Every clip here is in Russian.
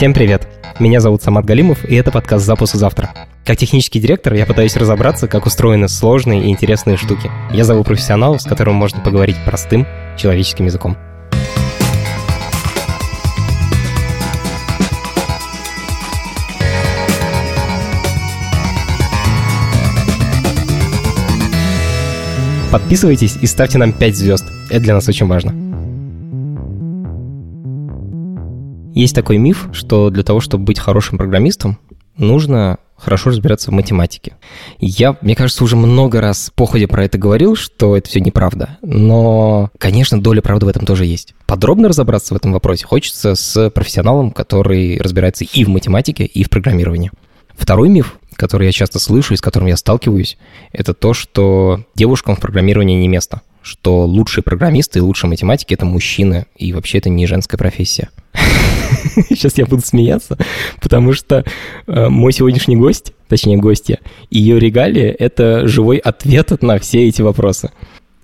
Всем привет! Меня зовут Самат Галимов, и это подкаст «Запуск завтра». Как технический директор я пытаюсь разобраться, как устроены сложные и интересные штуки. Я зову профессионалов, с которым можно поговорить простым человеческим языком. Подписывайтесь и ставьте нам 5 звезд. Это для нас очень важно. Есть такой миф, что для того, чтобы быть хорошим программистом, нужно хорошо разбираться в математике. Я, мне кажется, уже много раз по ходе про это говорил, что это все неправда. Но, конечно, доля правды в этом тоже есть. Подробно разобраться в этом вопросе хочется с профессионалом, который разбирается и в математике, и в программировании. Второй миф, который я часто слышу и с которым я сталкиваюсь, это то, что девушкам в программировании не место что лучшие программисты и лучшие математики — это мужчины, и вообще это не женская профессия. Сейчас я буду смеяться, потому что э, мой сегодняшний гость, точнее гостья, ее регалия — это живой ответ на все эти вопросы.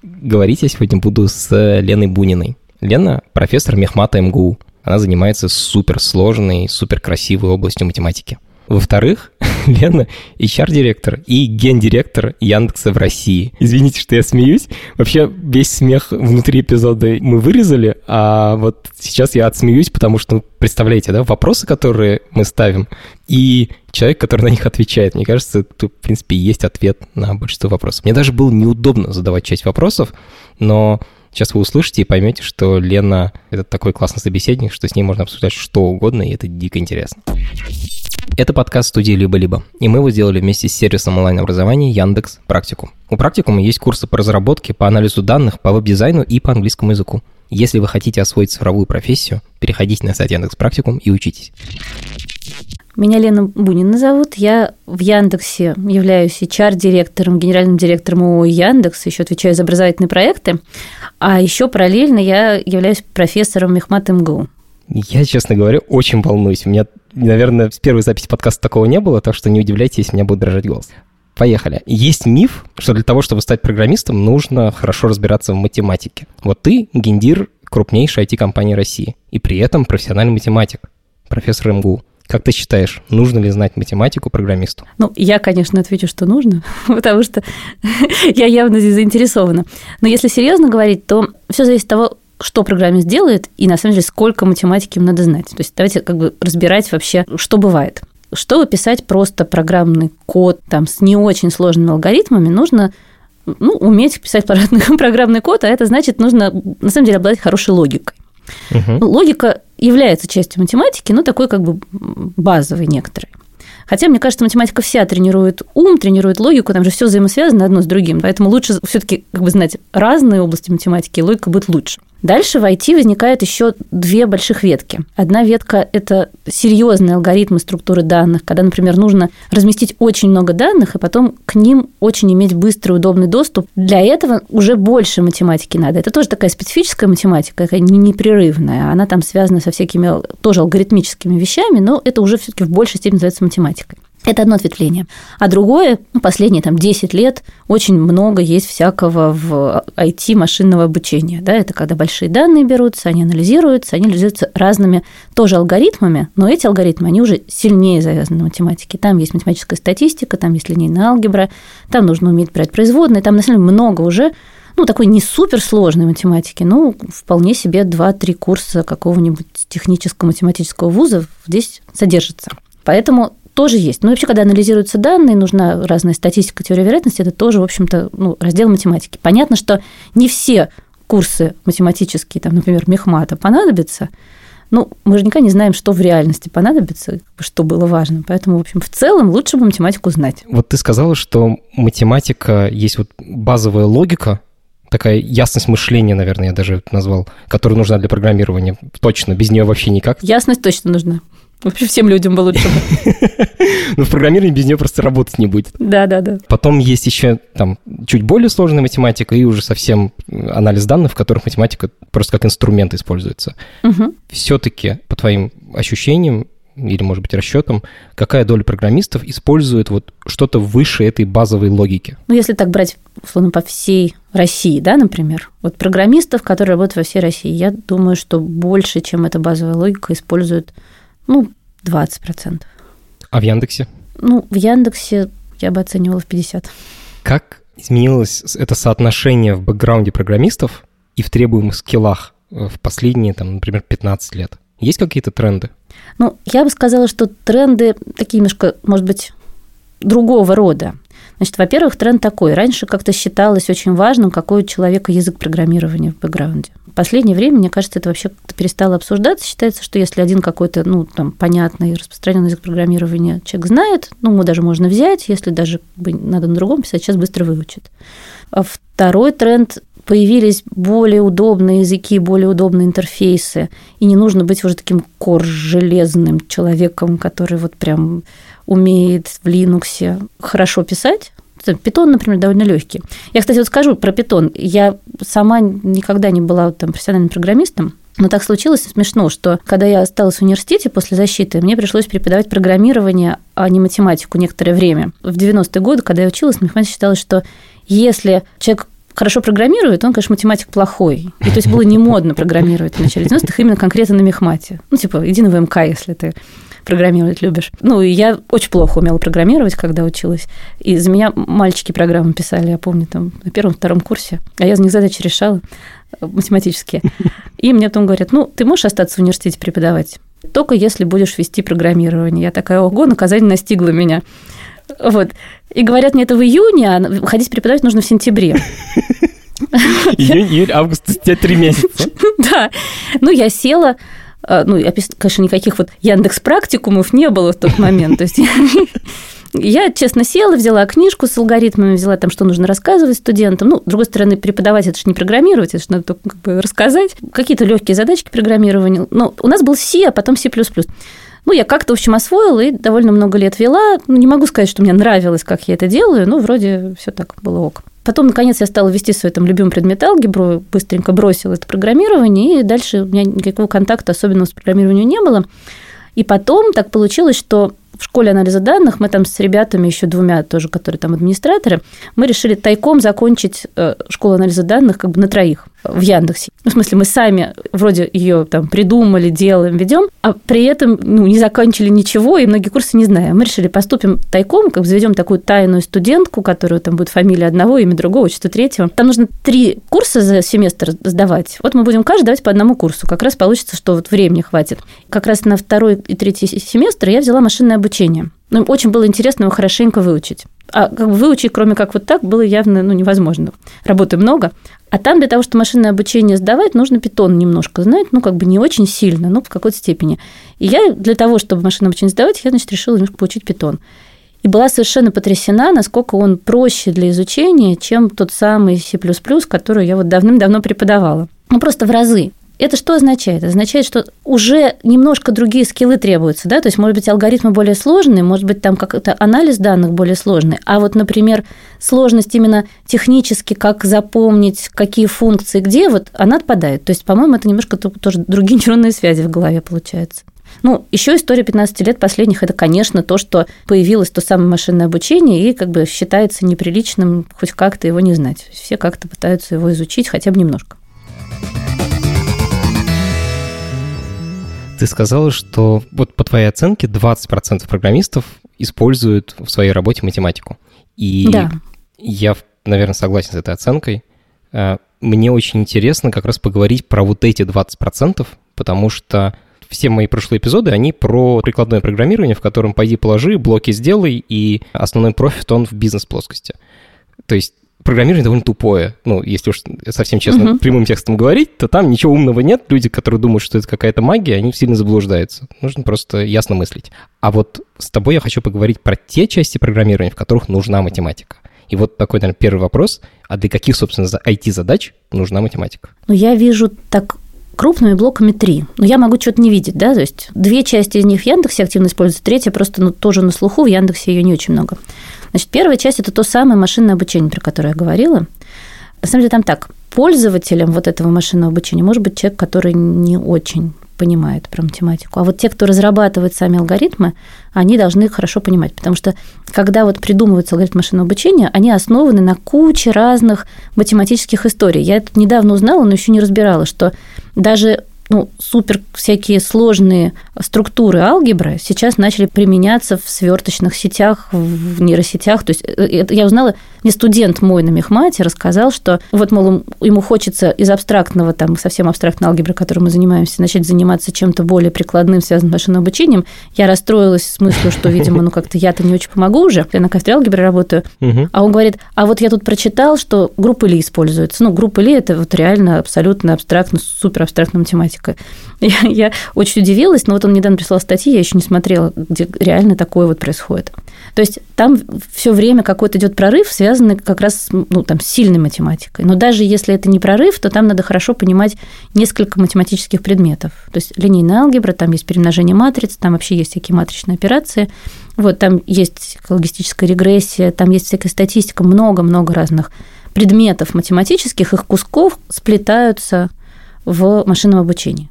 Говорить я сегодня буду с Леной Буниной. Лена — профессор Мехмата МГУ. Она занимается суперсложной, суперкрасивой областью математики. Во-вторых, Лена HR-директор и гендиректор Яндекса в России. Извините, что я смеюсь. Вообще весь смех внутри эпизода мы вырезали, а вот сейчас я отсмеюсь, потому что, ну, представляете, да, вопросы, которые мы ставим, и человек, который на них отвечает. Мне кажется, тут, в принципе, есть ответ на большинство вопросов. Мне даже было неудобно задавать часть вопросов, но Сейчас вы услышите и поймете, что Лена — это такой классный собеседник, что с ней можно обсуждать что угодно, и это дико интересно. Это подкаст студии «Либо-либо», и мы его сделали вместе с сервисом онлайн-образования Яндекс Практикум. У Практикума есть курсы по разработке, по анализу данных, по веб-дизайну и по английскому языку. Если вы хотите освоить цифровую профессию, переходите на сайт Яндекс Практикум и учитесь. Меня Лена Бунина зовут. Я в Яндексе являюсь HR-директором, генеральным директором ООО Яндекс, еще отвечаю за образовательные проекты. А еще параллельно я являюсь профессором Мехмат МГУ. Я, честно говоря, очень волнуюсь. У меня наверное, с первой записи подкаста такого не было, так что не удивляйтесь, если у меня будет дрожать голос. Поехали. Есть миф, что для того, чтобы стать программистом, нужно хорошо разбираться в математике. Вот ты гендир крупнейшей IT-компании России, и при этом профессиональный математик, профессор МГУ. Как ты считаешь, нужно ли знать математику программисту? Ну, я, конечно, отвечу, что нужно, потому что я явно здесь заинтересована. Но если серьезно говорить, то все зависит от того, что программист делает и, на самом деле, сколько математики им надо знать. То есть давайте как бы разбирать вообще, что бывает. Чтобы писать просто программный код там, с не очень сложными алгоритмами, нужно ну, уметь писать программный код, а это значит, нужно на самом деле обладать хорошей логикой. Угу. Логика является частью математики, но такой как бы базовой некоторой. Хотя, мне кажется, математика вся тренирует ум, тренирует логику, там же все взаимосвязано одно с другим. Поэтому лучше все-таки как бы знать разные области математики, и логика будет лучше. Дальше в IT возникает еще две больших ветки. Одна ветка – это серьезные алгоритмы структуры данных, когда, например, нужно разместить очень много данных, и потом к ним очень иметь быстрый, удобный доступ. Для этого уже больше математики надо. Это тоже такая специфическая математика, не непрерывная. Она там связана со всякими тоже алгоритмическими вещами, но это уже все-таки в большей степени называется математикой. Это одно ответвление. А другое, ну, последние там, 10 лет очень много есть всякого в IT машинного обучения. Да? Это когда большие данные берутся, они анализируются, они анализируются разными тоже алгоритмами, но эти алгоритмы, они уже сильнее завязаны на математике. Там есть математическая статистика, там есть линейная алгебра, там нужно уметь брать производные, там на самом деле много уже ну, такой не суперсложной математики, но вполне себе 2-3 курса какого-нибудь технического математического вуза здесь содержится. Поэтому тоже есть. Но вообще, когда анализируются данные, нужна разная статистика, теория вероятности, это тоже, в общем-то, ну, раздел математики. Понятно, что не все курсы математические, там, например, мехмата понадобятся, ну, мы никогда не знаем, что в реальности понадобится, что было важно. Поэтому, в общем, в целом лучше бы математику знать. Вот ты сказала, что математика есть вот базовая логика, такая ясность мышления, наверное, я даже назвал, которая нужна для программирования. Точно, без нее вообще никак. Ясность точно нужна. Вообще всем людям бы лучше. Ну, в программировании без нее просто работать не будет. Да, да, да. Потом есть еще там чуть более сложная математика и уже совсем анализ данных, в которых математика просто как инструмент используется. Угу. Все-таки, по твоим ощущениям, или, может быть, расчетам, какая доля программистов использует вот что-то выше этой базовой логики? Ну, если так брать, условно, по всей России, да, например, вот программистов, которые работают во всей России, я думаю, что больше, чем эта базовая логика, используют ну, 20%. А в Яндексе? Ну, в Яндексе я бы оценивала в 50. Как изменилось это соотношение в бэкграунде программистов и в требуемых скиллах э, в последние, там, например, 15 лет? Есть какие-то тренды? Ну, я бы сказала, что тренды такие немножко, может быть, другого рода. Значит, во-первых, тренд такой. Раньше как-то считалось очень важным, какой у человека язык программирования в бэкграунде. В последнее время, мне кажется, это вообще как-то перестало обсуждаться. Считается, что если один какой-то, ну, там, понятный, распространенный язык программирования человек знает, ну, его даже можно взять, если даже надо на другом писать, сейчас быстро выучит. А второй тренд появились более удобные языки, более удобные интерфейсы, и не нужно быть уже таким кор-железным человеком, который вот прям умеет в Linux хорошо писать. Питон, например, довольно легкий. Я, кстати, вот скажу про питон. Я сама никогда не была там, профессиональным программистом, но так случилось смешно, что когда я осталась в университете после защиты, мне пришлось преподавать программирование, а не математику некоторое время. В 90-е годы, когда я училась, мне считалось, что если человек хорошо программирует, он, конечно, математик плохой. И то есть было не модно программировать в начале 90-х именно конкретно на мехмате. Ну, типа, иди на ВМК, если ты программировать любишь. Ну, и я очень плохо умела программировать, когда училась. И за меня мальчики программы писали, я помню, там, на первом-втором курсе. А я за них задачи решала э, математические. И мне потом говорят, ну, ты можешь остаться в университете преподавать? Только если будешь вести программирование. Я такая, ого, наказание настигло меня. Вот. И говорят мне это в июне, а ходить преподавать нужно в сентябре. Июнь, июль, август, три месяца. Да. Ну, я села, ну, конечно, никаких вот Яндекс практикумов не было в тот момент. То есть я, честно, села, взяла книжку с алгоритмами, взяла там, что нужно рассказывать студентам. Ну, с другой стороны, преподавать это же не программировать, это же надо только как бы рассказать. Какие-то легкие задачки программирования. Но у нас был C, а потом C++. Ну, я как-то, в общем, освоила и довольно много лет вела. Ну, не могу сказать, что мне нравилось, как я это делаю, но вроде все так было ок. Потом, наконец, я стала вести свой там любимый предмет алгебру, быстренько бросила это программирование, и дальше у меня никакого контакта особенного с программированием не было. И потом так получилось, что в школе анализа данных мы там с ребятами, еще двумя тоже, которые там администраторы, мы решили тайком закончить э, школу анализа данных как бы на троих в Яндексе. Ну, в смысле, мы сами вроде ее там придумали, делаем, ведем, а при этом ну, не закончили ничего, и многие курсы не знаем. Мы решили поступим тайком, как бы заведем такую тайную студентку, которую там будет фамилия одного, имя другого, отчество третьего. Там нужно три курса за семестр сдавать. Вот мы будем каждый давать по одному курсу. Как раз получится, что вот времени хватит. Как раз на второй и третий семестр я взяла машинное обучение. Ну, очень было интересно его хорошенько выучить. А как бы выучить, кроме как вот так, было явно ну, невозможно. Работы много. А там для того, чтобы машинное обучение сдавать, нужно питон немножко знать, ну, как бы не очень сильно, но в какой-то степени. И я для того, чтобы машинное обучение сдавать, я, значит, решила немножко получить питон. И была совершенно потрясена, насколько он проще для изучения, чем тот самый C++, который я вот давным-давно преподавала. Ну, просто в разы. Это что означает? Это означает, что уже немножко другие скиллы требуются, да, то есть, может быть, алгоритмы более сложные, может быть, там как-то анализ данных более сложный, а вот, например, сложность именно технически, как запомнить, какие функции где, вот она отпадает. То есть, по-моему, это немножко тоже другие нейронные связи в голове получаются. Ну, еще история 15 лет последних – это, конечно, то, что появилось то самое машинное обучение, и как бы считается неприличным хоть как-то его не знать. Все как-то пытаются его изучить хотя бы немножко. Ты сказала, что вот по твоей оценке 20% программистов используют в своей работе математику. И да. я, наверное, согласен с этой оценкой. Э, мне очень интересно как раз поговорить про вот эти 20%, потому что все мои прошлые эпизоды, они про прикладное программирование, в котором пойди положи, блоки сделай, и основной профит, он в бизнес-плоскости. То есть программирование довольно тупое. Ну, если уж совсем честно, uh-huh. прямым текстом говорить, то там ничего умного нет. Люди, которые думают, что это какая-то магия, они сильно заблуждаются. Нужно просто ясно мыслить. А вот с тобой я хочу поговорить про те части программирования, в которых нужна математика. И вот такой, наверное, первый вопрос. А для каких, собственно, IT-задач нужна математика? Ну, я вижу так крупными блоками три. Но я могу что-то не видеть, да, то есть две части из них в Яндексе активно используются, третья просто ну, тоже на слуху, в Яндексе ее не очень много. Значит, первая часть – это то самое машинное обучение, про которое я говорила. На самом деле там так, пользователем вот этого машинного обучения может быть человек, который не очень понимает про математику. А вот те, кто разрабатывает сами алгоритмы, они должны хорошо понимать. Потому что когда вот придумываются алгоритмы машинного обучения, они основаны на куче разных математических историй. Я это недавно узнала, но еще не разбирала, что даже ну, супер всякие сложные структуры алгебры сейчас начали применяться в сверточных сетях, в нейросетях. То есть э, я узнала, мне студент мой на мехмате рассказал, что вот, мол, ему хочется из абстрактного, там, совсем абстрактной алгебры, которой мы занимаемся, начать заниматься чем-то более прикладным, связанным с машинным обучением. Я расстроилась с мыслью, что, видимо, ну, как-то я-то не очень помогу уже, я на кафедре алгебры работаю. А он говорит, а вот я тут прочитал, что группа Ли используется. Ну, группа Ли – это вот реально абсолютно абстрактно, супер абстрактная математика. Я, я очень удивилась, но вот он недавно прислал статьи, я еще не смотрела, где реально такое вот происходит. То есть там все время какой-то идет прорыв, связанный как раз ну, там, с сильной математикой. Но даже если это не прорыв, то там надо хорошо понимать несколько математических предметов. То есть линейная алгебра, там есть перемножение матриц, там вообще есть всякие матричные операции. Вот там есть логистическая регрессия, там есть всякая статистика, много-много разных предметов математических, их кусков сплетаются в машинном обучении.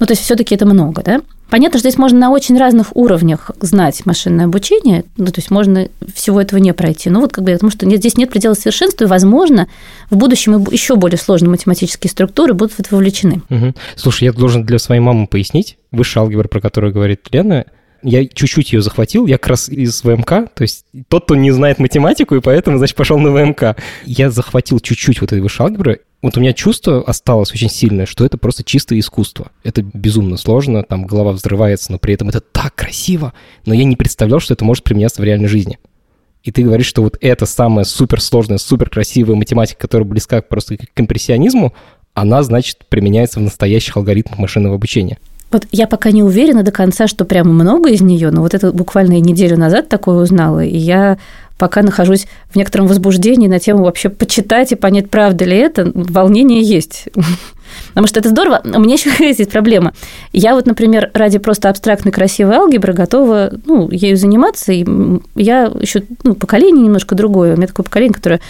Ну, то есть все-таки это много, да? Понятно, что здесь можно на очень разных уровнях знать машинное обучение, ну, то есть можно всего этого не пройти. Ну, вот как бы потому что здесь нет предела совершенства, и, возможно, в будущем еще более сложные математические структуры будут в это вовлечены. Угу. Слушай, я должен для своей мамы пояснить, высшая алгебра, про которую говорит Лена, я чуть-чуть ее захватил, я как раз из ВМК, то есть тот, кто не знает математику, и поэтому, значит, пошел на ВМК. Я захватил чуть-чуть вот этой высшей алгебры, вот у меня чувство осталось очень сильное, что это просто чистое искусство. Это безумно сложно, там голова взрывается, но при этом это так красиво. Но я не представлял, что это может применяться в реальной жизни. И ты говоришь, что вот это самая суперсложная, суперкрасивая математика, которая близка просто к импрессионизму, она, значит, применяется в настоящих алгоритмах машинного обучения. Вот я пока не уверена до конца, что прямо много из нее, но вот это буквально неделю назад такое узнала, и я пока нахожусь в некотором возбуждении на тему вообще почитать и понять, правда ли это, волнение есть. Потому что это здорово. У меня еще есть проблема. Я вот, например, ради просто абстрактной красивой алгебры готова ну, ею заниматься. И я еще ну, поколение немножко другое. У меня такое поколение, которое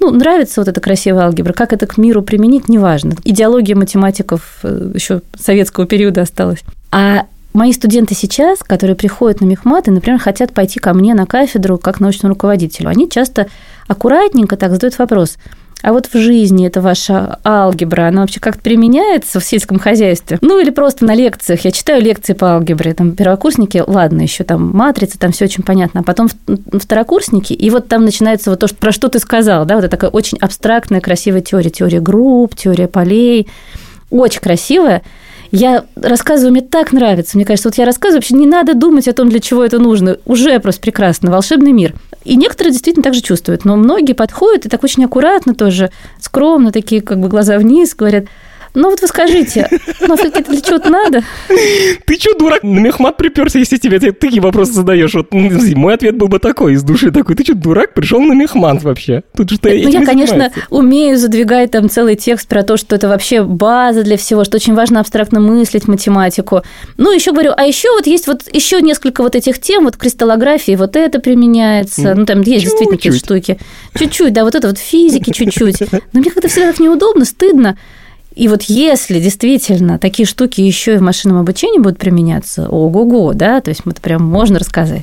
ну, нравится вот эта красивая алгебра. Как это к миру применить, неважно. Идеология математиков э, еще советского периода осталась. А Мои студенты сейчас, которые приходят на мехмат и, например, хотят пойти ко мне на кафедру как научному руководителю, они часто аккуратненько так задают вопрос, а вот в жизни эта ваша алгебра, она вообще как-то применяется в сельском хозяйстве? Ну, или просто на лекциях. Я читаю лекции по алгебре, там, первокурсники, ладно, еще там матрица, там все очень понятно. А потом второкурсники, и вот там начинается вот то, про что ты сказал, да, вот это такая очень абстрактная, красивая теория. Теория групп, теория полей. Очень красивая. Я рассказываю, мне так нравится. Мне кажется, вот я рассказываю, вообще не надо думать о том, для чего это нужно. Уже просто прекрасно. Волшебный мир. И некоторые действительно так же чувствуют. Но многие подходят и так очень аккуратно тоже, скромно, такие как бы глаза вниз, говорят – ну вот вы скажите, ну это для чего-то надо? Ты что, дурак, на мехмат приперся, если тебе такие вопросы задаешь? Вот ну, мой ответ был бы такой, из души такой, ты что, дурак, пришел на мехмат вообще? Тут что Ну я, конечно, умею задвигать там целый текст про то, что это вообще база для всего, что очень важно абстрактно мыслить математику. Ну еще говорю, а еще вот есть вот еще несколько вот этих тем, вот кристаллографии, вот это применяется, ну там есть действительно какие-то штуки. Чуть-чуть, да, вот это вот физики чуть-чуть. Но мне как-то всегда так неудобно, стыдно. И вот если действительно такие штуки еще и в машинном обучении будут применяться, ого-го, да, то есть это прям можно рассказать.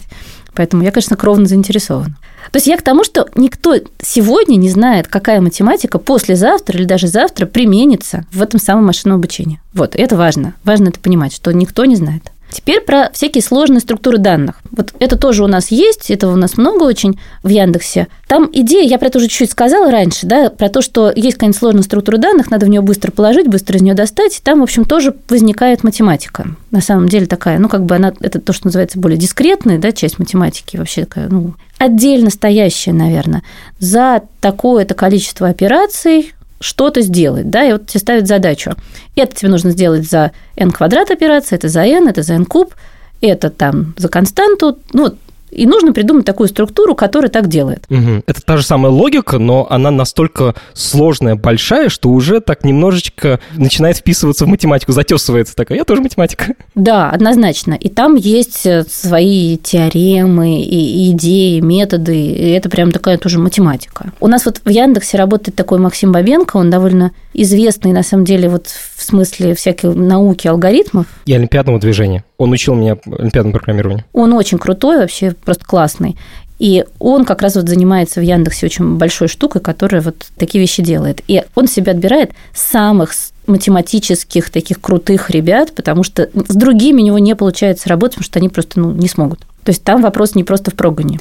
Поэтому я, конечно, кровно заинтересована. То есть я к тому, что никто сегодня не знает, какая математика послезавтра или даже завтра применится в этом самом машинном обучении. Вот, это важно. Важно это понимать, что никто не знает. Теперь про всякие сложные структуры данных. Вот это тоже у нас есть, этого у нас много очень в Яндексе. Там идея, я про это уже чуть-чуть сказала раньше, да, про то, что есть какая-нибудь сложная структура данных, надо в нее быстро положить, быстро из нее достать, там, в общем, тоже возникает математика. На самом деле такая, ну, как бы она, это то, что называется более дискретная, да, часть математики, вообще такая, ну, отдельно стоящая, наверное. За такое-то количество операций что-то сделать, да, и вот тебе ставят задачу. Это тебе нужно сделать за n квадрат операции, это за n, это за n куб, это там за константу, ну, вот и нужно придумать такую структуру, которая так делает. Угу. Это та же самая логика, но она настолько сложная, большая, что уже так немножечко начинает вписываться в математику, затесывается такая. Я тоже математика. Да, однозначно. И там есть э, свои теоремы и идеи, методы. И это прям такая тоже математика. У нас вот в Яндексе работает такой Максим Бабенко, он довольно известный, на самом деле, вот в смысле всякой науки алгоритмов. И олимпиадного движения. Он учил меня олимпиадному программированию. Он очень крутой, вообще просто классный. И он как раз вот занимается в Яндексе очень большой штукой, которая вот такие вещи делает. И он себе отбирает самых математических таких крутых ребят, потому что с другими у него не получается работать, потому что они просто ну, не смогут. То есть там вопрос не просто в прогоне.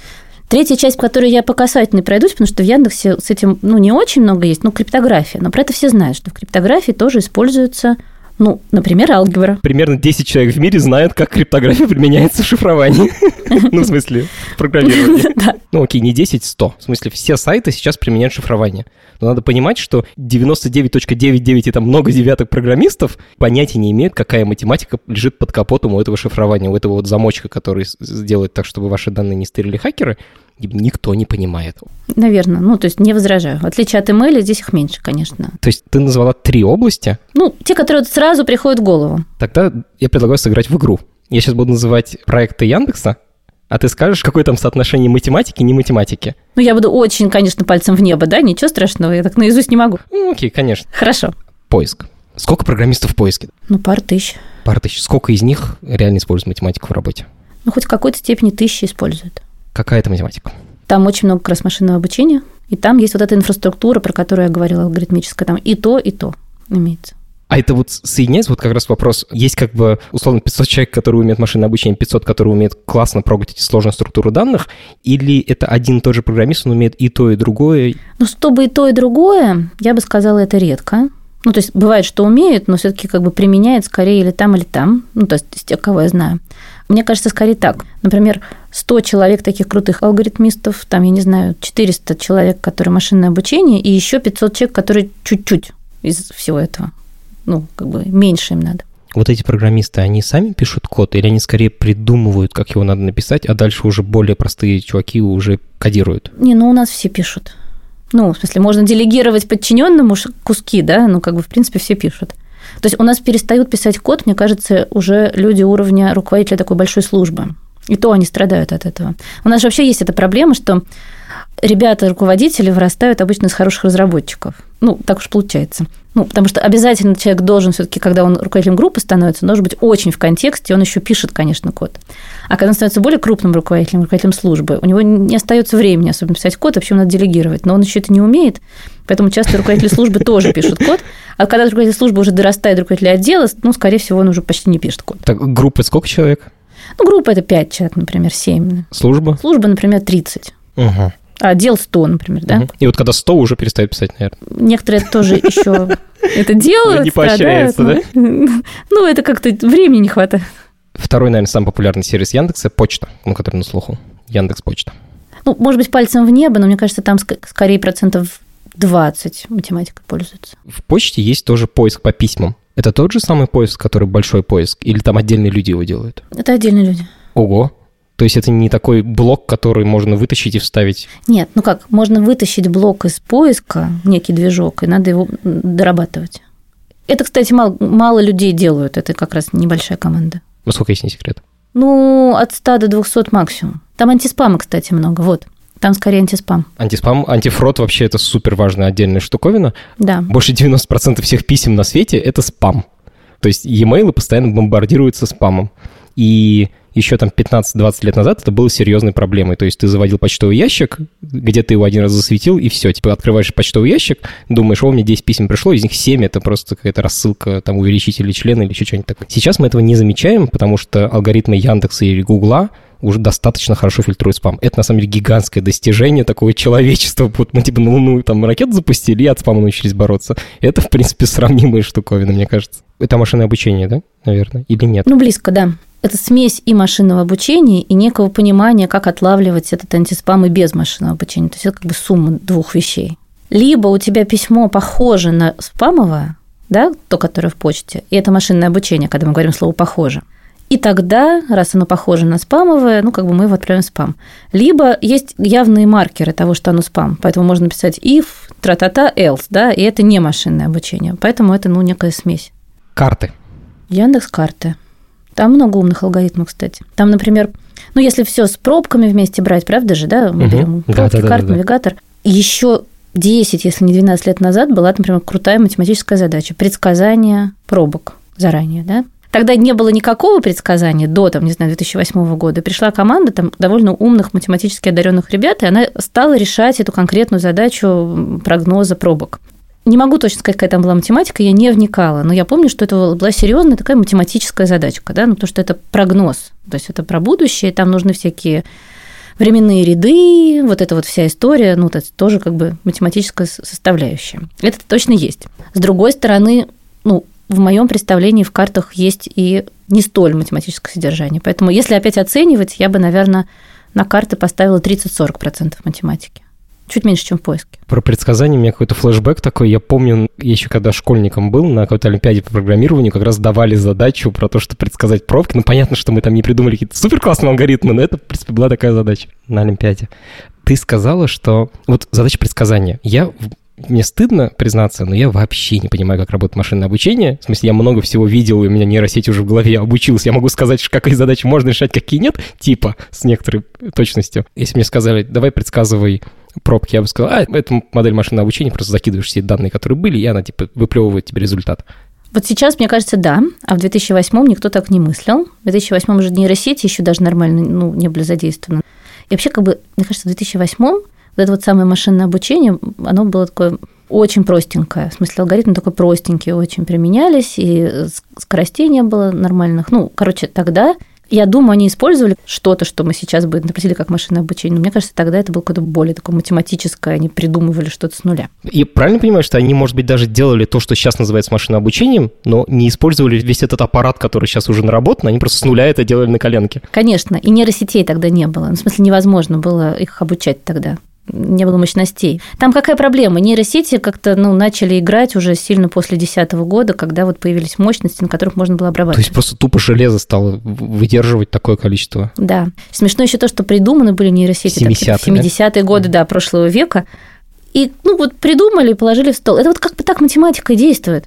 Третья часть, по которой я по касательной пройдусь, потому что в Яндексе с этим ну, не очень много есть, ну, криптография. Но про это все знают, что в криптографии тоже используется ну, например, алгебра. Примерно 10 человек в мире знают, как криптография применяется в шифровании. Ну, в смысле, в программировании. Ну, окей, не 10, 100. В смысле, все сайты сейчас применяют шифрование. Но надо понимать, что 99.99 и там много девяток программистов понятия не имеют, какая математика лежит под капотом у этого шифрования, у этого вот замочка, который сделает так, чтобы ваши данные не стырили хакеры никто не понимает. Наверное. Ну, то есть не возражаю. В отличие от email, здесь их меньше, конечно. То есть ты назвала три области? Ну, те, которые сразу приходят в голову. Тогда я предлагаю сыграть в игру. Я сейчас буду называть проекты Яндекса, а ты скажешь, какое там соотношение математики и не математики? Ну, я буду очень, конечно, пальцем в небо, да? Ничего страшного, я так наизусть не могу. Ну, окей, конечно. Хорошо. Поиск. Сколько программистов в поиске? Ну, пара тысяч. Пара тысяч. Сколько из них реально используют математику в работе? Ну, хоть в какой-то степени тысячи используют. Какая это математика? Там очень много как раз машинного обучения, и там есть вот эта инфраструктура, про которую я говорила, алгоритмическая, там и то, и то имеется. А это вот соединяется, вот как раз вопрос, есть как бы условно 500 человек, которые умеют машинное обучение, 500, которые умеют классно прогать эти сложные структуры данных, или это один и тот же программист, он умеет и то, и другое? Ну, чтобы и то, и другое, я бы сказала, это редко. Ну, то есть бывает, что умеют, но все-таки как бы применяет скорее или там, или там. Ну, то есть из тех, кого я знаю. Мне кажется, скорее так. Например, 100 человек таких крутых алгоритмистов, там, я не знаю, 400 человек, которые машинное обучение, и еще 500 человек, которые чуть-чуть из всего этого. Ну, как бы меньше им надо. Вот эти программисты, они сами пишут код, или они скорее придумывают, как его надо написать, а дальше уже более простые чуваки уже кодируют? Не, ну у нас все пишут. Ну, в смысле, можно делегировать подчиненному куски, да, ну, как бы, в принципе, все пишут. То есть у нас перестают писать код, мне кажется, уже люди уровня руководителя такой большой службы. И то они страдают от этого. У нас же вообще есть эта проблема, что ребята, руководители вырастают обычно из хороших разработчиков. Ну, так уж получается. Ну, потому что обязательно человек должен все-таки, когда он руководителем группы становится, должен быть очень в контексте, он еще пишет, конечно, код. А когда он становится более крупным руководителем, руководителем службы, у него не остается времени особенно писать код, вообще надо делегировать. Но он еще это не умеет, поэтому часто руководители службы тоже пишут код. А когда руководитель службы уже дорастает до руководителя отдела, ну, скорее всего, он уже почти не пишет код. Так, группа сколько человек? Ну, группа – это 5 человек, например, 7. Служба? Служба, например, 30. Угу. А отдел 100, например, да? Угу. И вот когда 100 уже перестают писать, наверное. Некоторые тоже еще это делают. Не поощряется, да? Ну, это как-то времени не хватает. Второй, наверное, самый популярный сервис Яндекса – почта, ну, который на слуху. Яндекс Почта. Ну, может быть, пальцем в небо, но мне кажется, там скорее процентов 20 математика пользуется. В почте есть тоже поиск по письмам. Это тот же самый поиск, который большой поиск, или там отдельные люди его делают? Это отдельные люди. Ого. То есть это не такой блок, который можно вытащить и вставить? Нет, ну как, можно вытащить блок из поиска, некий движок, и надо его дорабатывать. Это, кстати, мало, мало людей делают, это как раз небольшая команда. Ну, сколько есть не секрет? Ну, от 100 до 200 максимум. Там антиспама, кстати, много, вот. Там скорее антиспам. Антиспам, антифрод вообще это супер важная отдельная штуковина. Да. Больше 90% всех писем на свете – это спам. То есть e-mail постоянно бомбардируются спамом. И еще там 15-20 лет назад это было серьезной проблемой. То есть ты заводил почтовый ящик, где ты его один раз засветил, и все. Типа открываешь почтовый ящик, думаешь, о, мне 10 писем пришло, из них 7 это просто какая-то рассылка, там, увеличители члена или еще что-нибудь такое. Сейчас мы этого не замечаем, потому что алгоритмы Яндекса или Гугла уже достаточно хорошо фильтрует спам. Это, на самом деле, гигантское достижение такого человечества. Вот мы, типа, на Луну там ракету запустили и от спама научились бороться. Это, в принципе, сравнимые штуковины, мне кажется. Это машинное обучение, да, наверное, или нет? Ну, близко, да. Это смесь и машинного обучения, и некого понимания, как отлавливать этот антиспам и без машинного обучения. То есть это как бы сумма двух вещей. Либо у тебя письмо похоже на спамовое, да, то, которое в почте, и это машинное обучение, когда мы говорим слово «похоже». И тогда, раз оно похоже на спамовое, ну, как бы мы его отправим в спам. Либо есть явные маркеры того, что оно спам. Поэтому можно написать if, тра-та-та, else, да, и это не машинное обучение. Поэтому это, ну, некая смесь. Карты. Яндекс карты. Там много умных алгоритмов, кстати. Там, например, ну, если все с пробками вместе брать, правда же, да, мы угу. берем пробки, да, да, карт, да. навигатор. Еще 10, если не 12 лет назад была, например, крутая математическая задача – предсказание пробок заранее, да. Тогда не было никакого предсказания до, там, не знаю, 2008 года. Пришла команда там довольно умных математически одаренных ребят, и она стала решать эту конкретную задачу прогноза пробок. Не могу точно сказать, какая там была математика, я не вникала, но я помню, что это была серьезная такая математическая задачка, да, ну, потому что это прогноз, то есть это про будущее, там нужны всякие временные ряды, вот эта вот вся история, ну, это тоже как бы математическая составляющая. Это точно есть. С другой стороны, ну, в моем представлении в картах есть и не столь математическое содержание. Поэтому, если опять оценивать, я бы, наверное, на карты поставила 30-40% математики чуть меньше, чем в поиске. Про предсказание у меня какой-то флешбэк такой. Я помню, еще когда школьником был, на какой-то олимпиаде по программированию как раз давали задачу про то, что предсказать пробки. Ну, понятно, что мы там не придумали какие-то супер классные алгоритмы, но это, в принципе, была такая задача на олимпиаде. Ты сказала, что... Вот задача предсказания. Я мне стыдно признаться, но я вообще не понимаю, как работает машинное обучение. В смысле, я много всего видел, и у меня нейросеть уже в голове, я обучился. Я могу сказать, какие задачи можно решать, какие нет, типа, с некоторой точностью. Если мне сказали, давай предсказывай пробки, я бы сказал, а, это модель машинного обучения, просто закидываешь все данные, которые были, и она, типа, выплевывает тебе результат. Вот сейчас, мне кажется, да, а в 2008 никто так не мыслил. В 2008 уже нейросети еще даже нормально ну, не были задействованы. И вообще, как бы, мне кажется, в 2008 вот это вот самое машинное обучение, оно было такое очень простенькое. В смысле, алгоритмы такой простенькие очень применялись, и скоростей не было нормальных. Ну, короче, тогда я думаю, они использовали что-то, что мы сейчас бы интерпретировали как машинное обучение. Но мне кажется, тогда это было какое-то более такое математическое, они придумывали что-то с нуля. И правильно понимаю, что они, может быть, даже делали то, что сейчас называется машинным обучением, но не использовали весь этот аппарат, который сейчас уже наработан, они просто с нуля это делали на коленке. Конечно, и нейросетей тогда не было. Ну, в смысле, невозможно было их обучать тогда не было мощностей. Там какая проблема? Нейросети как-то ну, начали играть уже сильно после 2010 года, когда вот появились мощности, на которых можно было обрабатывать. То есть просто тупо железо стало выдерживать такое количество? Да. Смешно еще то, что придуманы были нейросети 70-е, так, 70-е да? годы да, прошлого века. И ну вот придумали и положили в стол. Это вот как бы так математика действует.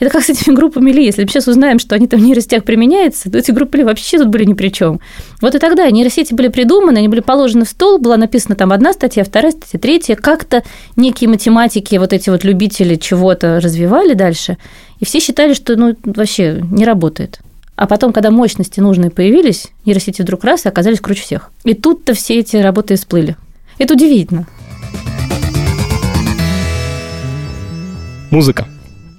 Это как с этими группами Ли. Если мы сейчас узнаем, что они там в нейросетях применяются, то эти группы Ли вообще тут были ни при чем. Вот и тогда нейросети были придуманы, они были положены в стол, была написана там одна статья, вторая статья, третья. Как-то некие математики, вот эти вот любители чего-то развивали дальше, и все считали, что ну, вообще не работает. А потом, когда мощности нужные появились, нейросети вдруг раз и оказались круче всех. И тут-то все эти работы всплыли. Это удивительно. Музыка.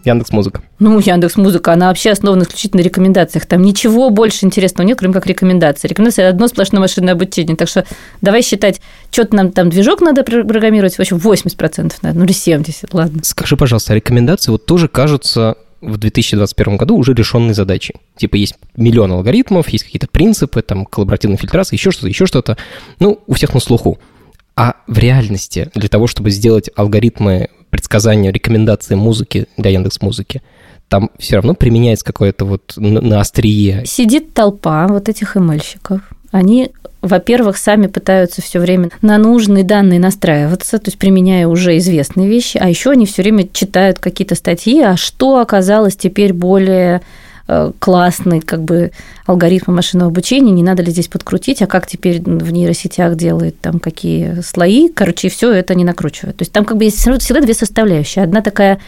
Яндекс Музыка. Ну, Яндекс Музыка, она вообще основана исключительно на рекомендациях. Там ничего больше интересного нет, кроме как рекомендации. Рекомендации – одно сплошное машинное обучение. Так что давай считать, что-то нам там движок надо программировать, в общем, 80%, наверное, ну или 70%, ладно. Скажи, пожалуйста, а рекомендации вот тоже кажутся в 2021 году уже решенной задачей. Типа есть миллион алгоритмов, есть какие-то принципы, там, коллаборативная фильтрация, еще что-то, еще что-то. Ну, у всех на слуху. А в реальности для того, чтобы сделать алгоритмы предсказания, рекомендации музыки для Яндекс Музыки, там все равно применяется какое-то вот на острие. Сидит толпа вот этих эмельщиков. Они, во-первых, сами пытаются все время на нужные данные настраиваться, то есть применяя уже известные вещи, а еще они все время читают какие-то статьи, а что оказалось теперь более классный как бы алгоритм машинного обучения, не надо ли здесь подкрутить, а как теперь в нейросетях делают там какие слои, короче, все это не накручивают. То есть там как бы есть всегда две составляющие. Одна такая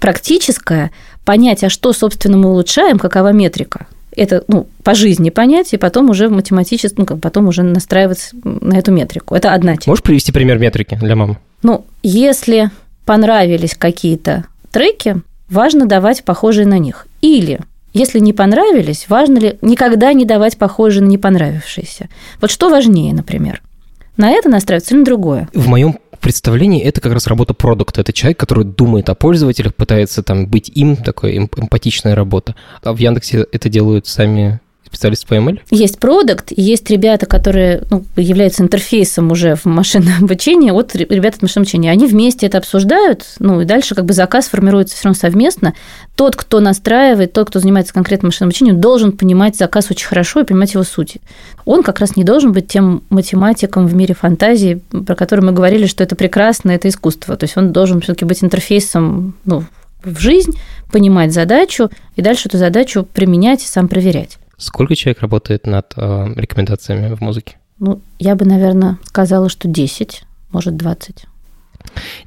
практическая, понять, а что, собственно, мы улучшаем, какова метрика. Это ну, по жизни понять, и потом уже математически, ну, как потом уже настраиваться на эту метрику. Это одна часть. Можешь привести пример метрики для мамы? Ну, если понравились какие-то треки, важно давать похожие на них. Или если не понравились, важно ли никогда не давать похожие на не понравившиеся? Вот что важнее, например? На это настраиваться или на другое? В моем представлении это как раз работа продукта. Это человек, который думает о пользователях, пытается там быть им, такой эмпатичная работа. А в Яндексе это делают сами специалист по ML? Есть продукт, есть ребята, которые ну, являются интерфейсом уже в машинном обучении, вот ребята от машинного обучения. Они вместе это обсуждают, ну и дальше как бы заказ формируется все равно совместно. Тот, кто настраивает, тот, кто занимается конкретным машинным обучением, должен понимать заказ очень хорошо и понимать его суть. Он как раз не должен быть тем математиком в мире фантазии, про который мы говорили, что это прекрасно, это искусство. То есть он должен все-таки быть интерфейсом ну, в жизнь, понимать задачу и дальше эту задачу применять и сам проверять. Сколько человек работает над э, рекомендациями в музыке? Ну, я бы, наверное, сказала, что 10, может, 20.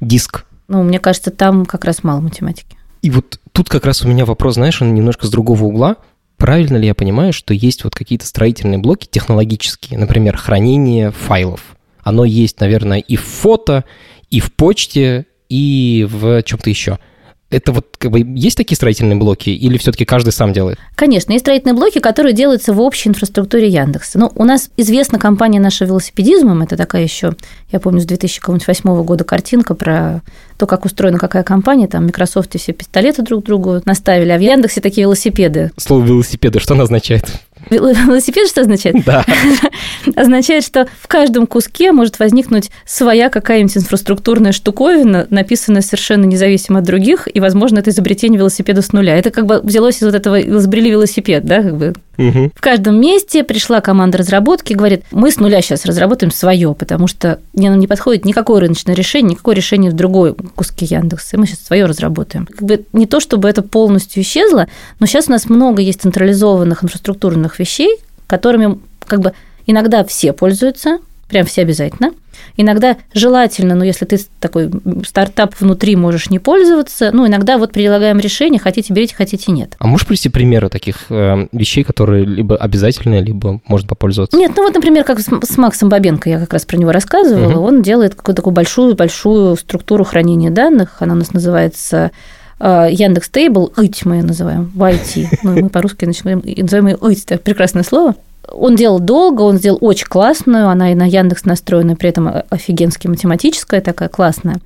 Диск. Ну, мне кажется, там как раз мало математики. И вот тут как раз у меня вопрос, знаешь, он немножко с другого угла. Правильно ли я понимаю, что есть вот какие-то строительные блоки технологические, например, хранение файлов? Оно есть, наверное, и в фото, и в почте, и в чем-то еще – Это вот как бы есть такие строительные блоки или все-таки каждый сам делает? Конечно, есть строительные блоки, которые делаются в общей инфраструктуре Яндекса. Ну, у нас известна компания наша велосипедизмом, это такая еще, я помню, с 2008 года картинка про то, как устроена какая компания, там Microsoft все пистолеты друг другу наставили, а в Яндексе такие велосипеды. Слово велосипеды что оно означает? Велосипед что означает? Да. означает, что в каждом куске может возникнуть своя какая-нибудь инфраструктурная штуковина, написанная совершенно независимо от других, и, возможно, это изобретение велосипеда с нуля. Это как бы взялось из вот этого, изобрели велосипед, да, как бы. В каждом месте пришла команда разработки говорит, мы с нуля сейчас разработаем свое, потому что не, не подходит никакое рыночное решение, никакое решение в другой куске Яндекса, и мы сейчас свое разработаем. Как бы не то, чтобы это полностью исчезло, но сейчас у нас много есть централизованных инфраструктурных вещей, которыми как бы иногда все пользуются, прям все обязательно. Иногда желательно, но если ты такой стартап внутри можешь не пользоваться, ну, иногда вот предлагаем решение, хотите берите, хотите нет. А можешь привести примеры таких э, вещей, которые либо обязательные, либо можно попользоваться? Нет, ну вот, например, как с, с Максом Бабенко, я как раз про него рассказывала, угу. он делает какую-то такую большую-большую структуру хранения данных, она у нас называется э, Яндекс Тейбл, ИТ мы ее называем, в IT. Ну, мы по-русски называем, называем ее ИТ, это прекрасное слово. Он делал долго, он сделал очень классную, она и на Яндекс настроена, при этом офигенски математическая такая классная.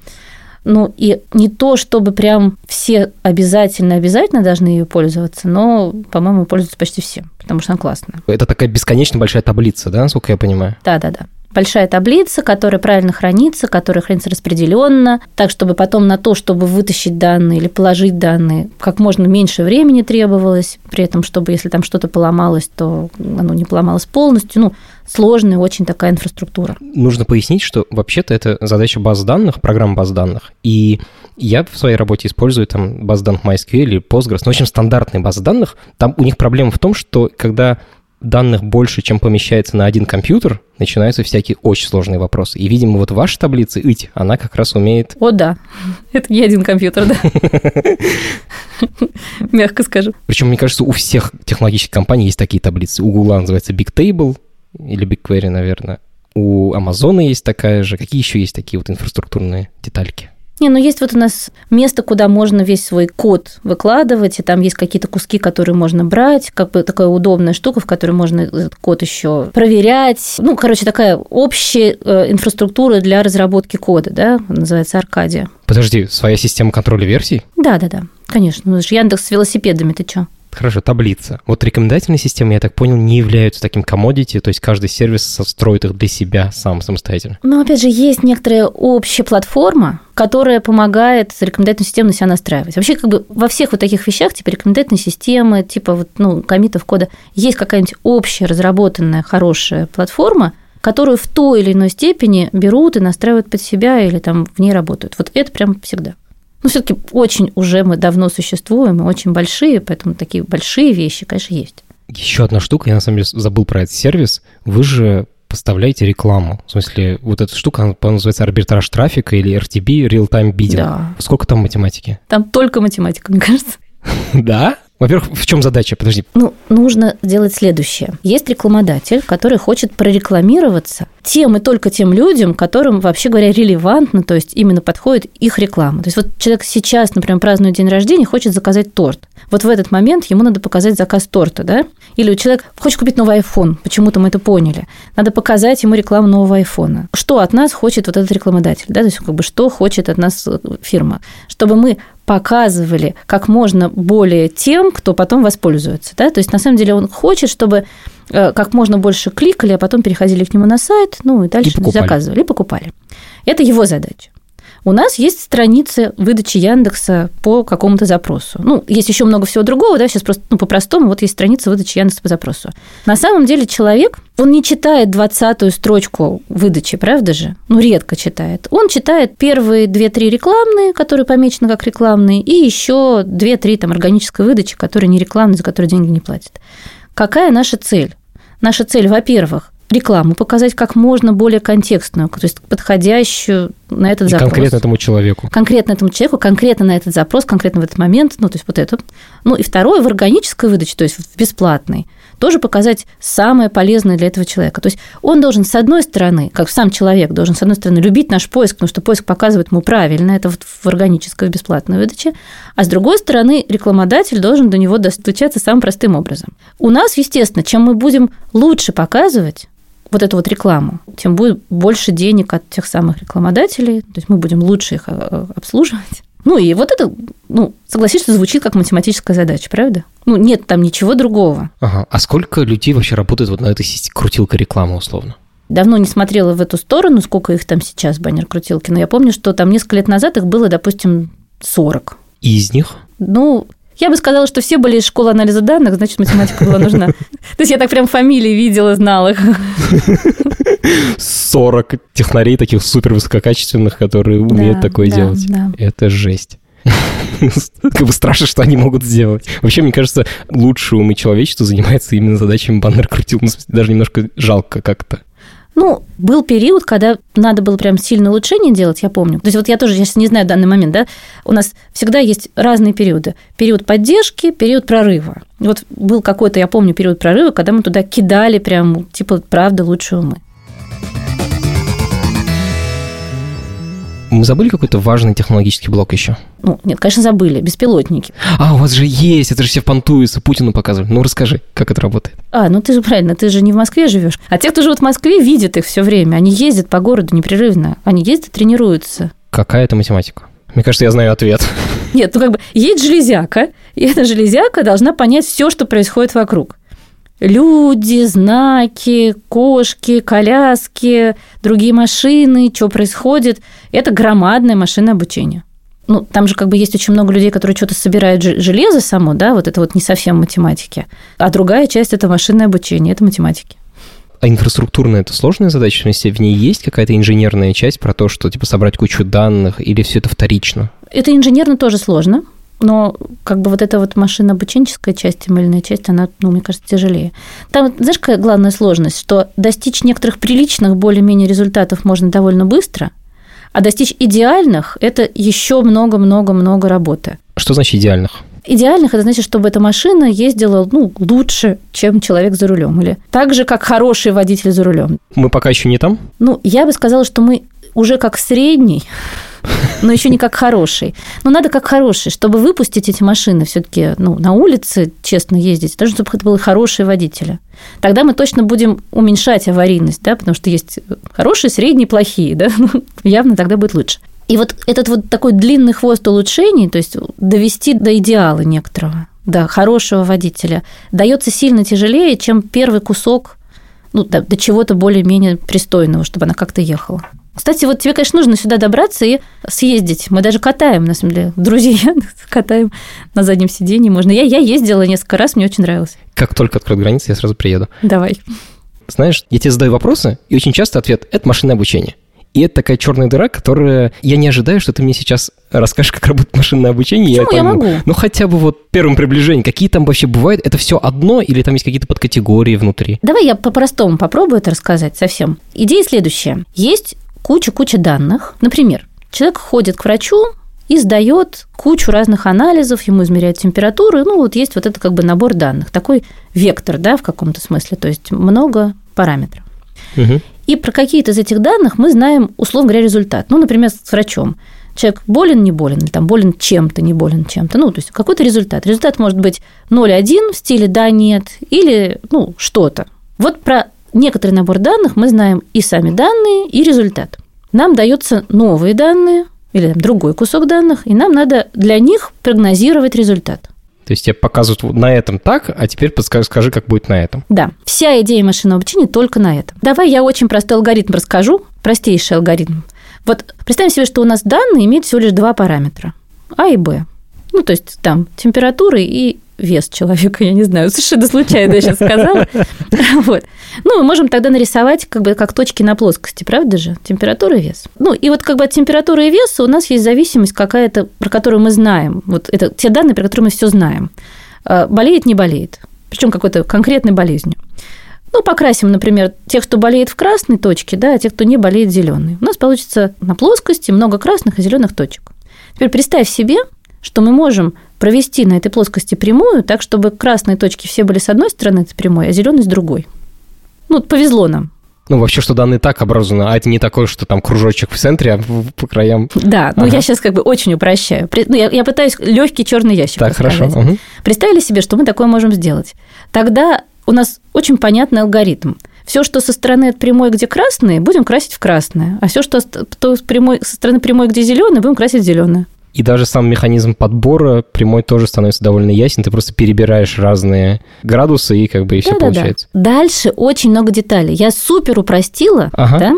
Ну, и не то, чтобы прям все обязательно-обязательно должны ее пользоваться, но, по-моему, пользуются почти все, потому что она классная. Это такая бесконечно большая таблица, да, насколько я понимаю? Да-да-да большая таблица, которая правильно хранится, которая хранится распределенно, так, чтобы потом на то, чтобы вытащить данные или положить данные, как можно меньше времени требовалось, при этом, чтобы если там что-то поломалось, то оно не поломалось полностью. Ну, сложная очень такая инфраструктура. Нужно пояснить, что вообще-то это задача баз данных, программ баз данных. И я в своей работе использую там баз данных MySQL или Postgres, ну, в общем, стандартные базы данных. Там у них проблема в том, что когда данных больше, чем помещается на один компьютер, начинаются всякие очень сложные вопросы. И, видимо, вот ваша таблица ИТ, она как раз умеет... О, да. Это не один компьютер, да. Мягко скажу. Причем, мне кажется, у всех технологических компаний есть такие таблицы. У Google называется Bigtable или BigQuery, наверное. У Amazon есть такая же. Какие еще есть такие вот инфраструктурные детальки? Не, ну есть вот у нас место, куда можно весь свой код выкладывать, и там есть какие-то куски, которые можно брать, как бы такая удобная штука, в которой можно этот код еще проверять. Ну, короче, такая общая э, инфраструктура для разработки кода, да, называется Аркадия. Подожди, своя система контроля версий? Да, да, да, конечно. Ну, же Яндекс с велосипедами, ты что? Хорошо, таблица. Вот рекомендательные системы, я так понял, не являются таким комодити, то есть каждый сервис строит их для себя сам самостоятельно. Но опять же, есть некоторая общая платформа, которая помогает рекомендательную систему на себя настраивать. Вообще, как бы во всех вот таких вещах, типа рекомендательные системы, типа вот, ну, комитов кода, есть какая-нибудь общая разработанная хорошая платформа, которую в той или иной степени берут и настраивают под себя или там в ней работают. Вот это прям всегда. Ну, все-таки очень уже мы давно существуем, мы очень большие, поэтому такие большие вещи, конечно, есть. Еще одна штука, я на самом деле забыл про этот сервис. Вы же поставляете рекламу. В смысле, вот эта штука, она, по называется арбитраж трафика или RTB, Real Time Bidding. Да. Сколько там математики? Там только математика, мне кажется. Да? Во-первых, в чем задача? Подожди. Ну, нужно сделать следующее. Есть рекламодатель, который хочет прорекламироваться тем и только тем людям, которым, вообще говоря, релевантно, то есть именно подходит их реклама. То есть вот человек сейчас, например, празднует день рождения, хочет заказать торт. Вот в этот момент ему надо показать заказ торта, да? Или человек хочет купить новый iPhone, почему-то мы это поняли. Надо показать ему рекламу нового iPhone. Что от нас хочет вот этот рекламодатель, да? То есть как бы что хочет от нас фирма? Чтобы мы показывали как можно более тем, кто потом воспользуется. Да? То есть, на самом деле, он хочет, чтобы э, как можно больше кликали, а потом переходили к нему на сайт, ну и дальше и заказывали, и покупали. Это его задача. У нас есть страницы выдачи Яндекса по какому-то запросу. Ну, есть еще много всего другого, да, сейчас просто ну, по-простому, вот есть страница выдачи Яндекса по запросу. На самом деле человек, он не читает двадцатую строчку выдачи, правда же? Ну, редко читает. Он читает первые две-три рекламные, которые помечены как рекламные, и еще две-три там органической выдачи, которые не рекламные, за которые деньги не платят. Какая наша цель? Наша цель, во-первых, рекламу показать как можно более контекстную, то есть подходящую на этот и запрос. конкретно этому человеку. Конкретно этому человеку, конкретно на этот запрос, конкретно в этот момент, ну, то есть вот это. Ну, и второе, в органической выдаче, то есть в бесплатной. тоже показать самое полезное для этого человека. То есть он должен, с одной стороны, как сам человек, должен, с одной стороны, любить наш поиск, потому что поиск показывает ему правильно, это вот в органической, в бесплатной выдаче, а с другой стороны, рекламодатель должен до него достучаться самым простым образом. У нас, естественно, чем мы будем лучше показывать, вот эту вот рекламу, тем будет больше денег от тех самых рекламодателей, то есть мы будем лучше их э, обслуживать. Ну и вот это, ну, согласишься, звучит как математическая задача, правда? Ну, нет там ничего другого. Ага. А сколько людей вообще работает вот на этой крутилке рекламы условно? Давно не смотрела в эту сторону, сколько их там сейчас, баннер-крутилки, но я помню, что там несколько лет назад их было, допустим, 40. И из них? Ну, я бы сказала, что все были из школы анализа данных, значит, математика была нужна. То есть я так прям фамилии видела, знала их. 40 технарей таких супер высококачественных, которые умеют да, такое да, делать. Да. Это жесть. Как бы страшно, что они могут сделать. Вообще, мне кажется, лучшие умы человечества занимается именно задачами баннер крутил. Ну, даже немножко жалко как-то. Ну, был период, когда надо было прям сильное улучшение делать, я помню. То есть вот я тоже, я сейчас не знаю данный момент, да, у нас всегда есть разные периоды. Период поддержки, период прорыва. Вот был какой-то, я помню, период прорыва, когда мы туда кидали прям, типа, правда, лучшие умы. Мы забыли какой-то важный технологический блок еще? Ну, нет, конечно, забыли. Беспилотники. А, у вас же есть, это же все в понтуются, Путину показывают. Ну, расскажи, как это работает. А, ну ты же правильно, ты же не в Москве живешь. А те, кто живут в Москве, видят их все время. Они ездят по городу непрерывно. Они ездят, тренируются. Какая это математика? Мне кажется, я знаю ответ. Нет, ну как бы есть железяка, и эта железяка должна понять все, что происходит вокруг люди, знаки, кошки, коляски, другие машины, что происходит. Это громадное машинное обучение. Ну, там же как бы есть очень много людей, которые что-то собирают железо само, да, вот это вот не совсем математики. А другая часть – это машинное обучение, это математики. А инфраструктурная это сложная задача? Если в ней есть какая-то инженерная часть про то, что типа собрать кучу данных, или все это вторично? Это инженерно тоже сложно, но как бы вот эта вот машинно-обученческая часть, тем часть, она, ну, мне кажется, тяжелее. Там, знаешь, какая главная сложность? Что достичь некоторых приличных более-менее результатов можно довольно быстро, а достичь идеальных – это еще много-много-много работы. Что значит идеальных? Идеальных это значит, чтобы эта машина ездила ну, лучше, чем человек за рулем. Или так же, как хороший водитель за рулем. Мы пока еще не там? Ну, я бы сказала, что мы уже как средний но еще не как хороший. Но надо как хороший, чтобы выпустить эти машины все-таки ну, на улице, честно ездить, даже чтобы это были хорошие водители. Тогда мы точно будем уменьшать аварийность, да, потому что есть хорошие, средние, плохие, да, ну, явно тогда будет лучше. И вот этот вот такой длинный хвост улучшений, то есть довести до идеала некоторого, да, хорошего водителя, дается сильно тяжелее, чем первый кусок ну, до, до чего-то более-менее пристойного, чтобы она как-то ехала. Кстати, вот тебе, конечно, нужно сюда добраться и съездить. Мы даже катаем, на самом деле, друзья катаем на заднем сидении. Можно. Я, я ездила несколько раз, мне очень нравилось. Как только откроют границы, я сразу приеду. Давай. Знаешь, я тебе задаю вопросы, и очень часто ответ – это машинное обучение. И это такая черная дыра, которая... Я не ожидаю, что ты мне сейчас расскажешь, как работает машинное обучение. Почему я, я могу? Ну, хотя бы вот первым приближением. Какие там вообще бывают? Это все одно или там есть какие-то подкатегории внутри? Давай я по-простому попробую это рассказать совсем. Идея следующая. Есть куча-куча данных. Например, человек ходит к врачу и сдает кучу разных анализов, ему измеряют температуру, ну вот есть вот это как бы набор данных, такой вектор, да, в каком-то смысле, то есть много параметров. Угу. И про какие-то из этих данных мы знаем, условно говоря, результат. Ну, например, с врачом. Человек болен, не болен, или там болен чем-то, не болен чем-то. Ну, то есть какой-то результат. Результат может быть 0,1 в стиле «да», «нет», или ну, что-то. Вот про некоторый набор данных мы знаем и сами данные, и результат. Нам даются новые данные или там, другой кусок данных, и нам надо для них прогнозировать результат. То есть тебе показывают на этом так, а теперь подскажи, скажи, как будет на этом. Да, вся идея машинного обучения только на этом. Давай я очень простой алгоритм расскажу, простейший алгоритм. Вот представим себе, что у нас данные имеют всего лишь два параметра – А и Б. Ну, то есть там температуры и вес человека, я не знаю, совершенно случайно я сейчас сказала. Вот. Ну, мы можем тогда нарисовать как бы как точки на плоскости, правда же? Температура и вес. Ну, и вот как бы от температуры и веса у нас есть зависимость какая-то, про которую мы знаем. Вот это те данные, про которые мы все знаем. А, болеет, не болеет. Причем какой-то конкретной болезнью. Ну, покрасим, например, тех, кто болеет в красной точке, да, а тех, кто не болеет зеленой. У нас получится на плоскости много красных и зеленых точек. Теперь представь себе, что мы можем провести на этой плоскости прямую, так, чтобы красные точки все были с одной стороны этой прямой, а зеленые с другой. Ну, повезло нам. Ну, вообще, что данные так образованы, а это не такое, что там кружочек в центре, а по краям... Да, ну ага. я сейчас как бы очень упрощаю. Ну, я, я пытаюсь легкий черный ящик Так, хорошо. Угу. Представили себе, что мы такое можем сделать. Тогда у нас очень понятный алгоритм. Все, что со стороны от прямой, где красные, будем красить в красное. А все, что с прямой, со стороны прямой, где зеленый, будем красить в зеленое. И даже сам механизм подбора прямой тоже становится довольно ясен. Ты просто перебираешь разные градусы, и как бы и все да, получается. Да, да. Дальше очень много деталей. Я супер упростила, ага. да?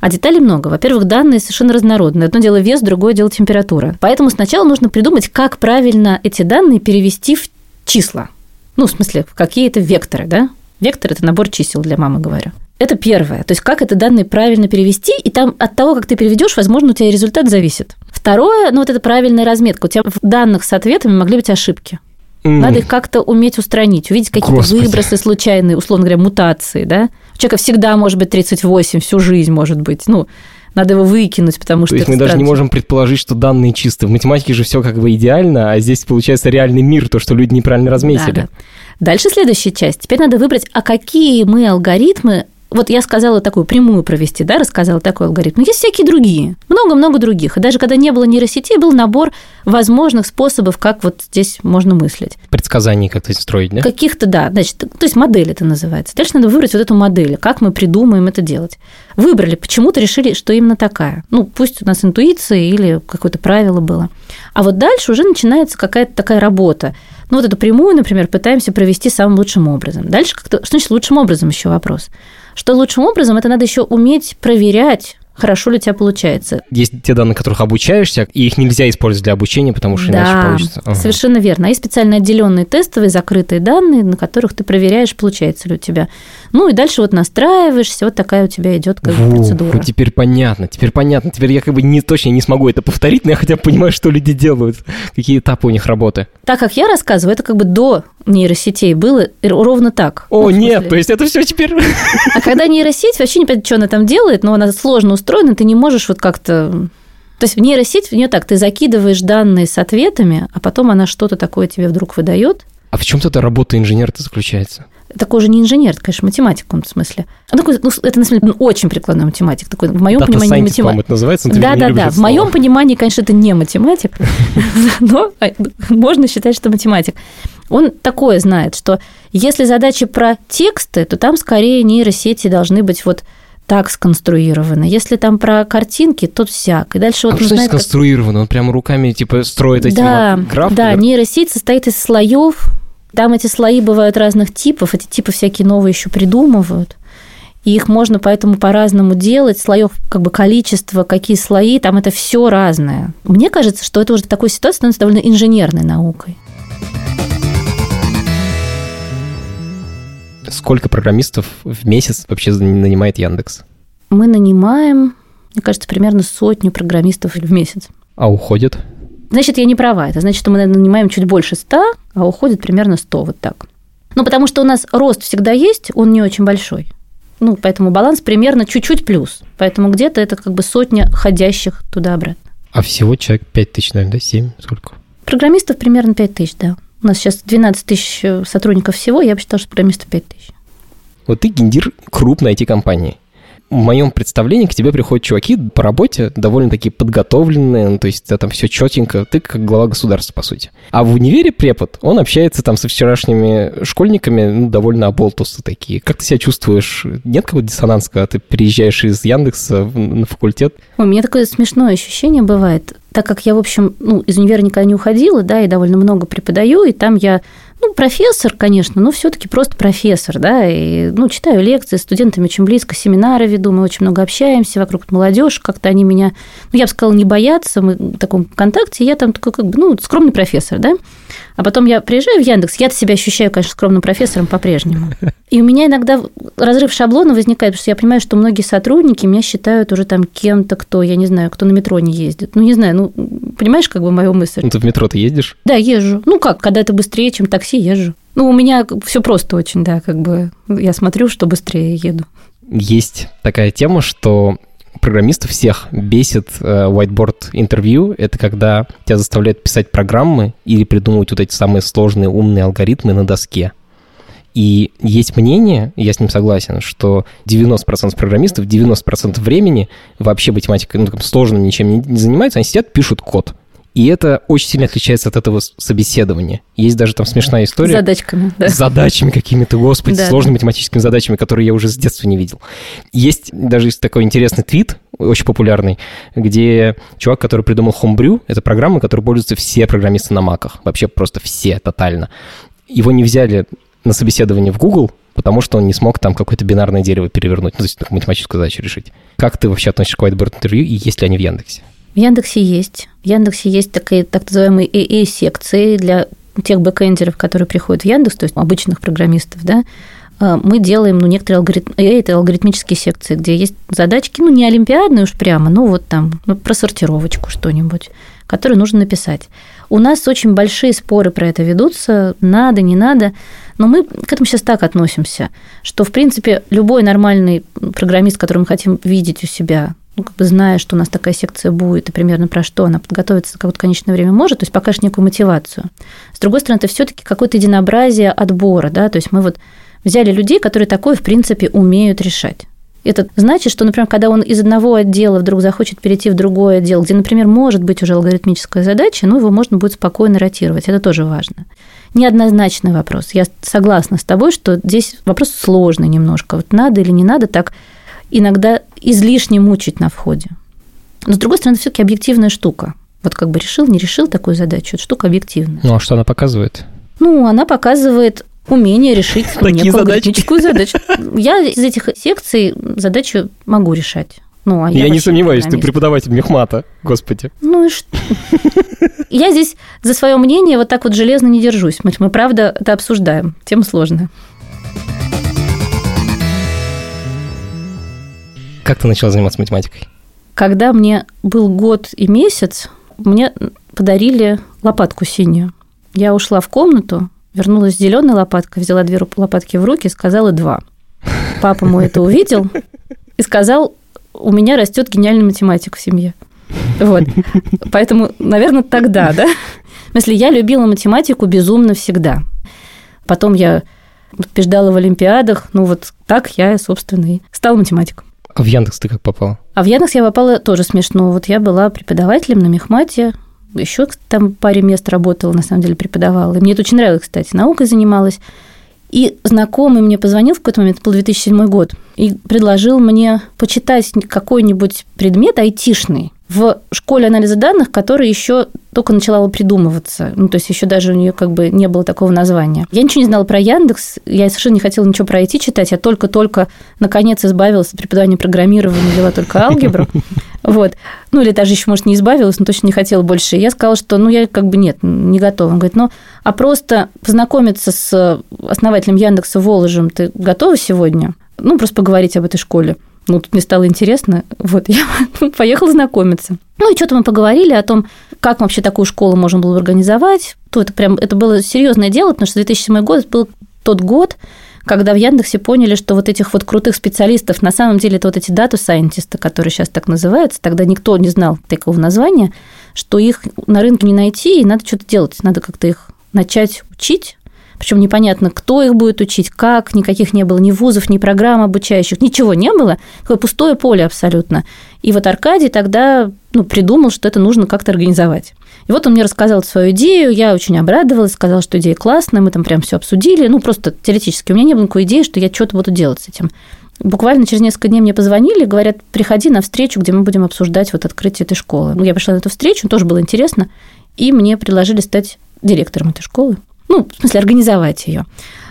А деталей много. Во-первых, данные совершенно разнородные. Одно дело вес, другое дело температура. Поэтому сначала нужно придумать, как правильно эти данные перевести в числа. Ну, в смысле, в какие-то векторы, да? Вектор – это набор чисел для мамы, говорю. Это первое. То есть, как это данные правильно перевести, и там от того, как ты переведешь, возможно, у тебя результат зависит. Второе, ну вот это правильная разметка. У тебя в данных с ответами могли быть ошибки. Mm. Надо их как-то уметь устранить, увидеть какие-то выбросы случайные, условно говоря, мутации, да? У человека всегда может быть 38, всю жизнь может быть. Ну, надо его выкинуть, потому что... То есть мы даже не можем предположить, что данные чистые. В математике же все как бы идеально, а здесь получается реальный мир, то, что люди неправильно разметили. Да, да. Дальше следующая часть. Теперь надо выбрать, а какие мы алгоритмы вот я сказала такую прямую провести, да, рассказала такой алгоритм. Есть всякие другие, много-много других. И даже когда не было нейросетей, был набор возможных способов, как вот здесь можно мыслить. Предсказаний как-то строить, да? Каких-то, да. Значит, то есть модель это называется. Дальше надо выбрать вот эту модель, как мы придумаем это делать. Выбрали, почему-то решили, что именно такая. Ну, пусть у нас интуиция или какое-то правило было. А вот дальше уже начинается какая-то такая работа. Ну, вот эту прямую, например, пытаемся провести самым лучшим образом. Дальше как-то, что значит лучшим образом еще вопрос? Что лучшим образом это надо еще уметь проверять хорошо ли у тебя получается. Есть те данные, которых обучаешься, и их нельзя использовать для обучения, потому что да, иначе получится. Ага. совершенно верно. А есть специально отделенные тестовые закрытые данные, на которых ты проверяешь, получается ли у тебя. Ну и дальше вот настраиваешься, вот такая у тебя идет как Фу, процедура. Теперь понятно, теперь понятно. Теперь я как бы не точно не смогу это повторить, но я хотя бы понимаю, что люди делают, какие этапы у них работы. Так как я рассказываю, это как бы до нейросетей было ровно так. О, ну, нет, то есть это все теперь... А когда нейросеть, вообще не понятно, что она там делает, но она сложно устроена, ты не можешь вот как-то то есть в нейросеть в нее так, ты закидываешь данные с ответами, а потом она что-то такое тебе вдруг выдает. А в чем тогда работа инженера-то заключается? Такой же не инженер, это, конечно, математик в каком-то смысле. Он такой, ну, это, на самом деле, очень прикладной математик. Такой, в моем понимании, не математик. это называется, да, да, да. В моем понимании, конечно, это не математик, но а, можно считать, что математик. Он такое знает, что если задачи про тексты, то там скорее нейросети должны быть вот так сконструированы. Если там про картинки, то всяк. И дальше вот а что знает, сконструировано? Как... Он прямо руками типа строит эти да, графы? Да, нейросеть состоит из слоев. Там эти слои бывают разных типов. Эти типы всякие новые еще придумывают. И их можно поэтому по-разному делать. Слоев как бы количество, какие слои, там это все разное. Мне кажется, что это уже такой ситуация становится довольно инженерной наукой. Сколько программистов в месяц вообще нанимает Яндекс? Мы нанимаем, мне кажется, примерно сотню программистов в месяц. А уходит? Значит, я не права. Это значит, что мы нанимаем чуть больше 100, а уходит примерно 100, вот так. Ну, потому что у нас рост всегда есть, он не очень большой. Ну, поэтому баланс примерно чуть-чуть плюс. Поэтому где-то это как бы сотня ходящих туда-обратно. А всего человек 5 тысяч, наверное, да? 7? Сколько? Программистов примерно 5 тысяч, да. У нас сейчас 12 тысяч э, сотрудников всего, я бы считала, что программистов 5 тысяч. Вот ты гендир крупной IT-компании. В моем представлении к тебе приходят чуваки по работе довольно-таки подготовленные, ну, то есть там все четенько, ты как глава государства, по сути. А в универе препод, он общается там со вчерашними школьниками, ну, довольно оболтусы такие. Как ты себя чувствуешь? Нет какого-то диссонанса, когда ты приезжаешь из Яндекса на факультет? У меня такое смешное ощущение бывает так как я, в общем, ну, из универа никогда не уходила, да, и довольно много преподаю, и там я, ну, профессор, конечно, но все таки просто профессор, да, и, ну, читаю лекции, с студентами очень близко, семинары веду, мы очень много общаемся, вокруг молодежь, как-то они меня, ну, я бы сказала, не боятся, мы в таком контакте, я там такой, как бы, ну, скромный профессор, да, а потом я приезжаю в Яндекс, я себя ощущаю, конечно, скромным профессором по-прежнему. И у меня иногда разрыв шаблона возникает, потому что я понимаю, что многие сотрудники меня считают уже там кем-то, кто, я не знаю, кто на метро не ездит. Ну, не знаю, ну, понимаешь, как бы мою мысль? Ну, ты в метро ты ездишь? Да, езжу. Ну, как, когда это быстрее, чем такси, езжу. Ну, у меня все просто очень, да, как бы я смотрю, что быстрее еду. Есть такая тема, что программистов всех бесит э, whiteboard интервью. Это когда тебя заставляют писать программы или придумывать вот эти самые сложные умные алгоритмы на доске. И есть мнение, я с ним согласен, что 90% программистов 90% времени вообще математикой, ну, там, сложным ничем не, не занимаются, они сидят, пишут код. И это очень сильно отличается от этого собеседования. Есть даже там смешная история. С задачками, да. С задачами какими-то, господи, да. сложными математическими задачами, которые я уже с детства не видел. Есть даже такой интересный твит, очень популярный, где чувак, который придумал Homebrew, это программа, которой пользуются все программисты на маках, вообще просто все, тотально. Его не взяли на собеседование в Google, потому что он не смог там какое-то бинарное дерево перевернуть, ну, то есть математическую задачу решить. Как ты вообще относишься к whiteboard интервью и есть ли они в Яндексе? В Яндексе есть. В Яндексе есть такие так называемые АА-секции для тех бэкэндеров, которые приходят в Яндекс, то есть обычных программистов, да, а, мы делаем ну, некоторые алгоритм... это алгоритмические секции, где есть задачки, ну, не олимпиадные уж прямо, ну, вот там, ну, про сортировочку что-нибудь, которую нужно написать. У нас очень большие споры про это ведутся, надо, не надо, но мы к этому сейчас так относимся, что, в принципе, любой нормальный программист, который мы хотим видеть у себя, ну, как бы зная, что у нас такая секция будет, и примерно про что она подготовиться за какое-то конечное время может, то есть покажешь некую мотивацию. С другой стороны, это все таки какое-то единообразие отбора, да, то есть мы вот взяли людей, которые такое, в принципе, умеют решать. Это значит, что, например, когда он из одного отдела вдруг захочет перейти в другой отдел, где, например, может быть уже алгоритмическая задача, ну, его можно будет спокойно ротировать. Это тоже важно. Неоднозначный вопрос. Я согласна с тобой, что здесь вопрос сложный немножко. Вот надо или не надо так иногда излишне мучить на входе. Но, с другой стороны, все таки объективная штука. Вот как бы решил, не решил такую задачу, это штука объективная. Ну, а что она показывает? Ну, она показывает умение решить некую алгоритмическую задачу. Я из этих секций задачу могу решать. Ну, а я, я не сомневаюсь, ты преподаватель мехмата, господи. Ну и что? Я здесь за свое мнение вот так вот железно не держусь. Мы, мы правда это обсуждаем. Тема сложная. Как ты начала заниматься математикой? Когда мне был год и месяц, мне подарили лопатку синюю. Я ушла в комнату, вернулась с зеленой лопаткой, взяла две лопатки в руки сказала два. Папа мой это увидел и сказал, у меня растет гениальный математик в семье. Вот. Поэтому, наверное, тогда, да? В смысле, я любила математику безумно всегда. Потом я побеждала в Олимпиадах. Ну, вот так я, собственно, и стала математиком. А в Яндекс ты как попала? А в Яндекс я попала тоже смешно. Вот я была преподавателем на мехмате, еще там паре мест работала, на самом деле преподавала. И мне это очень нравилось, кстати, наукой занималась. И знакомый мне позвонил в какой-то момент, это был 2007 год, и предложил мне почитать какой-нибудь предмет айтишный в школе анализа данных, которая еще только начала придумываться. Ну, то есть еще даже у нее как бы не было такого названия. Я ничего не знала про Яндекс, я совершенно не хотела ничего про IT читать, я только-только наконец избавилась от преподавания программирования, взяла только алгебру. Вот. Ну, или даже еще, может, не избавилась, но точно не хотела больше. Я сказала, что, ну, я как бы нет, не готова. Он говорит, ну, а просто познакомиться с основателем Яндекса Воложем ты готова сегодня? Ну, просто поговорить об этой школе. Ну, тут мне стало интересно. Вот, я поехала знакомиться. Ну, и что-то мы поговорили о том, как вообще такую школу можно было организовать. То это прям, это было серьезное дело, потому что 2007 год был тот год, когда в Яндексе поняли, что вот этих вот крутых специалистов, на самом деле это вот эти дата-сайентисты, которые сейчас так называются, тогда никто не знал такого названия, что их на рынке не найти, и надо что-то делать, надо как-то их начать учить, причем непонятно, кто их будет учить, как, никаких не было ни вузов, ни программ обучающих, ничего не было, такое пустое поле абсолютно. И вот Аркадий тогда ну, придумал, что это нужно как-то организовать. И вот он мне рассказал свою идею, я очень обрадовалась, сказала, что идея классная, мы там прям все обсудили, ну, просто теоретически. У меня не было никакой идеи, что я что-то буду делать с этим. Буквально через несколько дней мне позвонили, говорят, приходи на встречу, где мы будем обсуждать вот открытие этой школы. Ну, я пришла на эту встречу, тоже было интересно, и мне предложили стать директором этой школы. Ну, в смысле, организовать ее.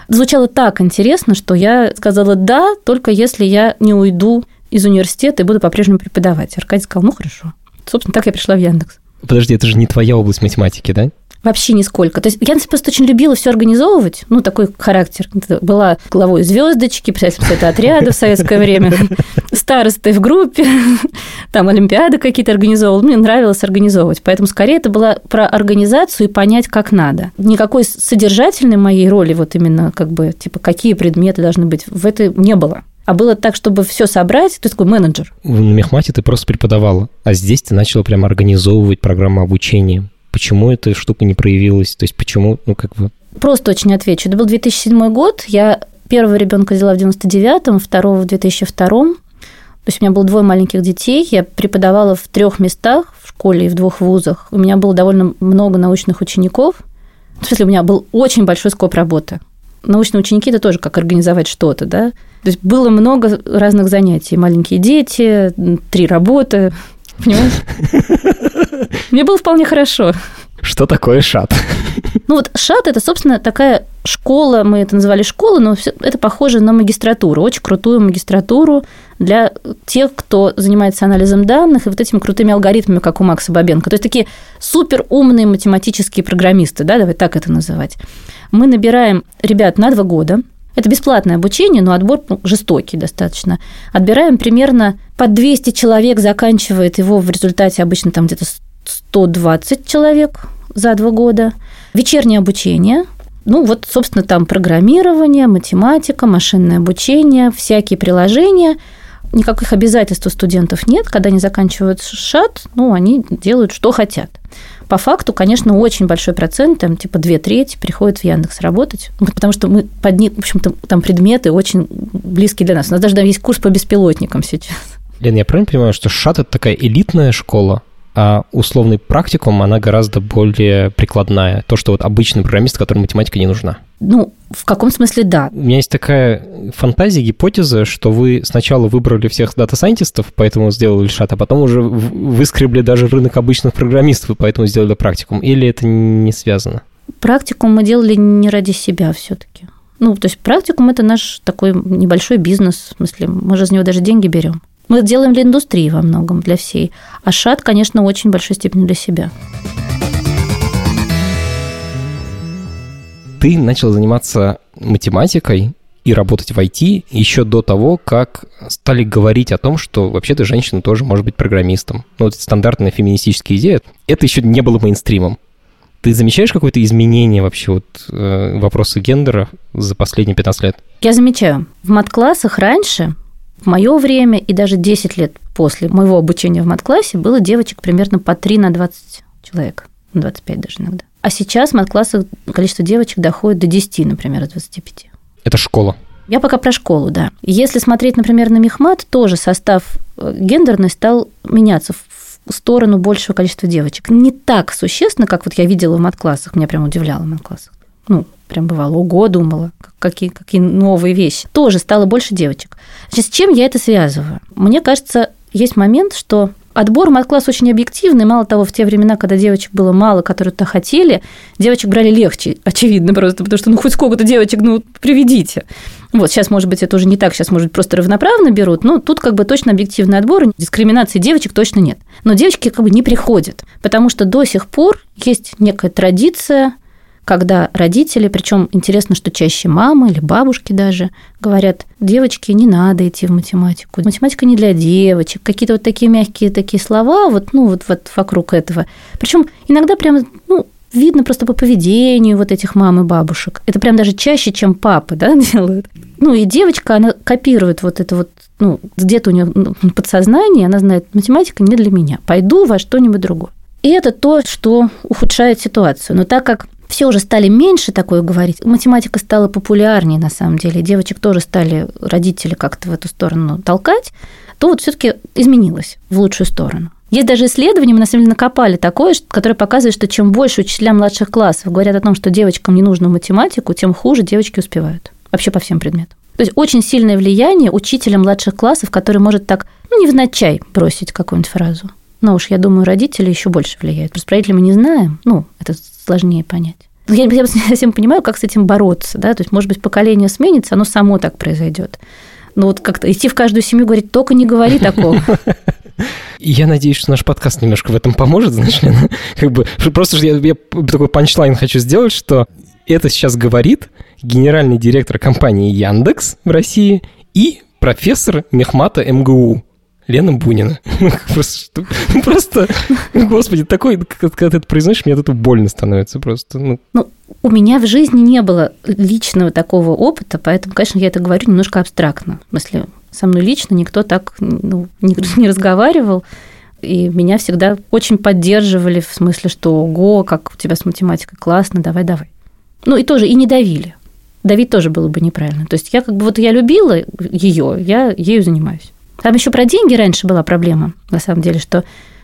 Звучало так интересно, что я сказала «да», только если я не уйду из университета и буду по-прежнему преподавать. Аркадий сказал «ну, хорошо». Собственно, так я пришла в Яндекс. Подожди, это же не твоя область математики, да? Вообще нисколько. То есть я просто очень любила все организовывать, ну, такой характер. Была главой звездочки, председателем отряда в советское время, старостой в группе, там олимпиады какие-то организовывал. Мне нравилось организовывать. Поэтому скорее это было про организацию и понять, как надо. Никакой содержательной моей роли, вот именно как бы, типа, какие предметы должны быть, в это не было. А было так, чтобы все собрать, ты такой менеджер. На мехмате ты просто преподавала, а здесь ты начала прямо организовывать программу обучения. Почему эта штука не проявилась? То есть почему, ну как бы... Просто очень отвечу. Это был 2007 год, я первого ребенка взяла в 99-м, второго в 2002 -м. То есть у меня было двое маленьких детей, я преподавала в трех местах, в школе и в двух вузах. У меня было довольно много научных учеников. В смысле, у меня был очень большой скоп работы. Научные ученики – это тоже как организовать что-то, да? То есть было много разных занятий. Маленькие дети, три работы, понимаешь? Мне было вполне хорошо. Что такое шат? Ну вот шат – это, собственно, такая школа, мы это называли школа, но это похоже на магистратуру, очень крутую магистратуру для тех, кто занимается анализом данных и вот этими крутыми алгоритмами, как у Макса Бабенко. То есть такие супер умные математические программисты, да, давай так это называть. Мы набираем ребят на два года, это бесплатное обучение, но отбор ну, жестокий достаточно. Отбираем примерно по 200 человек, заканчивает его в результате обычно там где-то 120 человек за два года. Вечернее обучение, ну, вот, собственно, там программирование, математика, машинное обучение, всякие приложения. Никаких обязательств у студентов нет. Когда они заканчивают ШАТ, ну, они делают, что хотят. По факту, конечно, очень большой процент, там, типа две трети, приходит в Яндекс работать, потому что мы под них, в общем-то, там предметы очень близкие для нас. У нас даже там есть курс по беспилотникам сейчас. Лен, я правильно понимаю, что ШАТ – это такая элитная школа, а условный практикум, она гораздо более прикладная. То, что вот обычный программист, которому математика не нужна. Ну, в каком смысле да? У меня есть такая фантазия, гипотеза, что вы сначала выбрали всех дата-сайентистов, поэтому сделали ШАД, а потом уже выскребли даже рынок обычных программистов, и поэтому сделали практикум. Или это не связано? Практикум мы делали не ради себя все таки Ну, то есть практикум – это наш такой небольшой бизнес, в смысле, мы же за него даже деньги берем. Мы это делаем для индустрии во многом, для всей. А шат, конечно, очень большой степени для себя. Ты начал заниматься математикой и работать в IT еще до того, как стали говорить о том, что вообще-то женщина тоже может быть программистом. Ну, вот стандартная феминистическая идея. Это еще не было мейнстримом. Ты замечаешь какое-то изменение вообще вот э, вопроса гендера за последние 15 лет? Я замечаю. В мат-классах раньше в мое время и даже 10 лет после моего обучения в мат-классе было девочек примерно по 3 на 20 человек, 25 даже иногда. А сейчас в мат-классах количество девочек доходит до 10, например, от 25. Это школа. Я пока про школу, да. Если смотреть, например, на Мехмат, тоже состав э, гендерный стал меняться в сторону большего количества девочек. Не так существенно, как вот я видела в мат-классах, меня прям удивляло в мат-классах. Ну, прям бывало, ого, думала, какие, какие новые вещи. Тоже стало больше девочек. Значит, с чем я это связываю? Мне кажется, есть момент, что отбор мат-класс очень объективный. Мало того, в те времена, когда девочек было мало, которые то хотели, девочек брали легче, очевидно просто, потому что ну хоть сколько-то девочек, ну приведите. Вот сейчас, может быть, это уже не так, сейчас, может быть, просто равноправно берут, но тут как бы точно объективный отбор, дискриминации девочек точно нет. Но девочки как бы не приходят, потому что до сих пор есть некая традиция – когда родители, причем интересно, что чаще мамы или бабушки даже, говорят, девочки, не надо идти в математику, математика не для девочек, какие-то вот такие мягкие такие слова, вот, ну, вот, вот вокруг этого. Причем иногда прям, ну, видно просто по поведению вот этих мам и бабушек. Это прям даже чаще, чем папы, да, делают. Ну, и девочка, она копирует вот это вот, ну, где-то у нее ну, подсознание, она знает, математика не для меня, пойду во что-нибудь другое. И это то, что ухудшает ситуацию. Но так как все уже стали меньше такое говорить. Математика стала популярнее, на самом деле. Девочек тоже стали родители как-то в эту сторону толкать. То вот все-таки изменилось в лучшую сторону. Есть даже исследования, мы на самом деле накопали такое, которое показывает, что чем больше учителя младших классов говорят о том, что девочкам не нужно математику, тем хуже девочки успевают. Вообще по всем предметам. То есть очень сильное влияние учителя младших классов, который может так, ну, невзначай бросить какую-нибудь фразу. Но уж, я думаю, родители еще больше влияют. Просто родители мы не знаем, ну, это сложнее понять. Я, я не совсем понимаю, как с этим бороться, да, то есть, может быть, поколение сменится, оно само так произойдет. Но вот как-то идти в каждую семью говорить, только не говори такого. Я надеюсь, что наш подкаст немножко в этом поможет, знаешь ли. Как бы, просто я, я такой панчлайн хочу сделать, что это сейчас говорит генеральный директор компании Яндекс в России и профессор Мехмата МГУ. Лена Бунина. Просто, просто, господи, такой, когда ты это произносишь, мне от этого больно становится просто. Ну. ну, у меня в жизни не было личного такого опыта, поэтому, конечно, я это говорю немножко абстрактно. В смысле, со мной лично никто так ну, не, не разговаривал. И меня всегда очень поддерживали в смысле, что ого, как у тебя с математикой классно, давай, давай. Ну и тоже и не давили. Давить тоже было бы неправильно. То есть я как бы вот я любила ее, я ею занимаюсь. Там еще про деньги раньше была проблема, на самом деле, что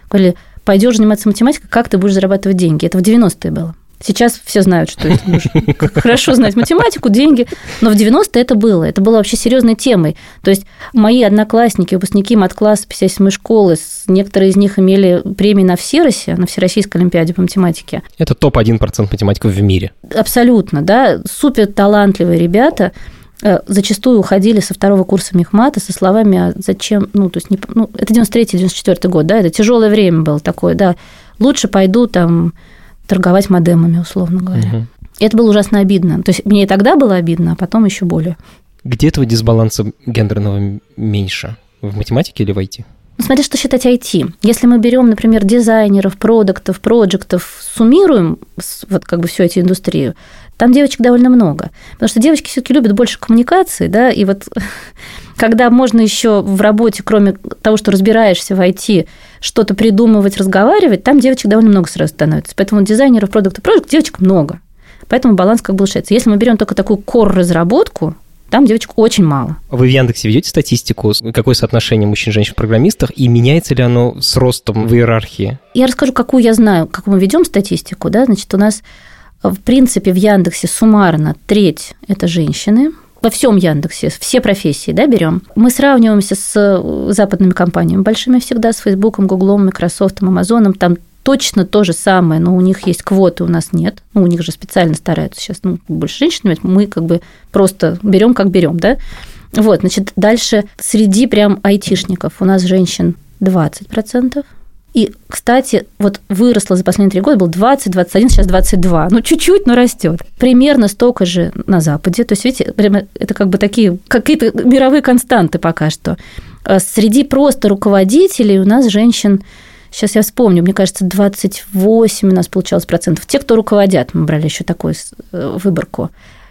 говорили, пойдешь заниматься математикой, как ты будешь зарабатывать деньги? Это в 90-е было. Сейчас все знают, что это нужно. Хорошо знать математику, деньги. Но в 90-е это было. Это было вообще серьезной темой. То есть мои одноклассники, выпускники мат-класса 57 школы, некоторые из них имели премии на Всеросе, на Всероссийской Олимпиаде по математике. Это топ-1% математиков в мире. Абсолютно, да. Супер талантливые ребята зачастую уходили со второго курса мехмата со словами «А «зачем?», ну, то есть, не, ну, это 93-94 год, да, это тяжелое время было такое, да, лучше пойду там торговать модемами, условно говоря. Угу. И это было ужасно обидно. То есть мне и тогда было обидно, а потом еще более. Где этого дисбаланса гендерного меньше? В математике или в IT? Ну, смотри, что считать IT. Если мы берем, например, дизайнеров, продуктов, проектов, суммируем вот как бы всю эту индустрию, там девочек довольно много. Потому что девочки все-таки любят больше коммуникации, да, и вот когда можно еще в работе, кроме того, что разбираешься в IT, что-то придумывать, разговаривать, там девочек довольно много сразу становится. Поэтому дизайнеров, продукта, проект девочек много. Поэтому баланс как бы улучшается. Если мы берем только такую кор-разработку, там девочек очень мало. Вы в Яндексе ведете статистику, какое соотношение мужчин и женщин в программистах, и меняется ли оно с ростом в иерархии? Я расскажу, какую я знаю, как мы ведем статистику. Да? Значит, у нас, в принципе, в Яндексе суммарно треть – это женщины, во всем Яндексе, все профессии, да, берем. Мы сравниваемся с западными компаниями большими всегда, с Фейсбуком, Гуглом, Microsoft, Амазоном, там точно то же самое, но у них есть квоты, у нас нет. Ну, у них же специально стараются сейчас ну, больше женщин, мы как бы просто берем, как берем, да. Вот, значит, дальше среди прям айтишников у нас женщин 20%, и, кстати, вот выросло за последние три года, был 20, 21, сейчас 22. Ну, чуть-чуть, но растет. Примерно столько же на Западе. То есть, видите, это как бы такие какие-то мировые константы пока что. А среди просто руководителей у нас женщин Сейчас я вспомню, мне кажется, 28 у нас получалось процентов. Те, кто руководят, мы брали еще такую э, выборку.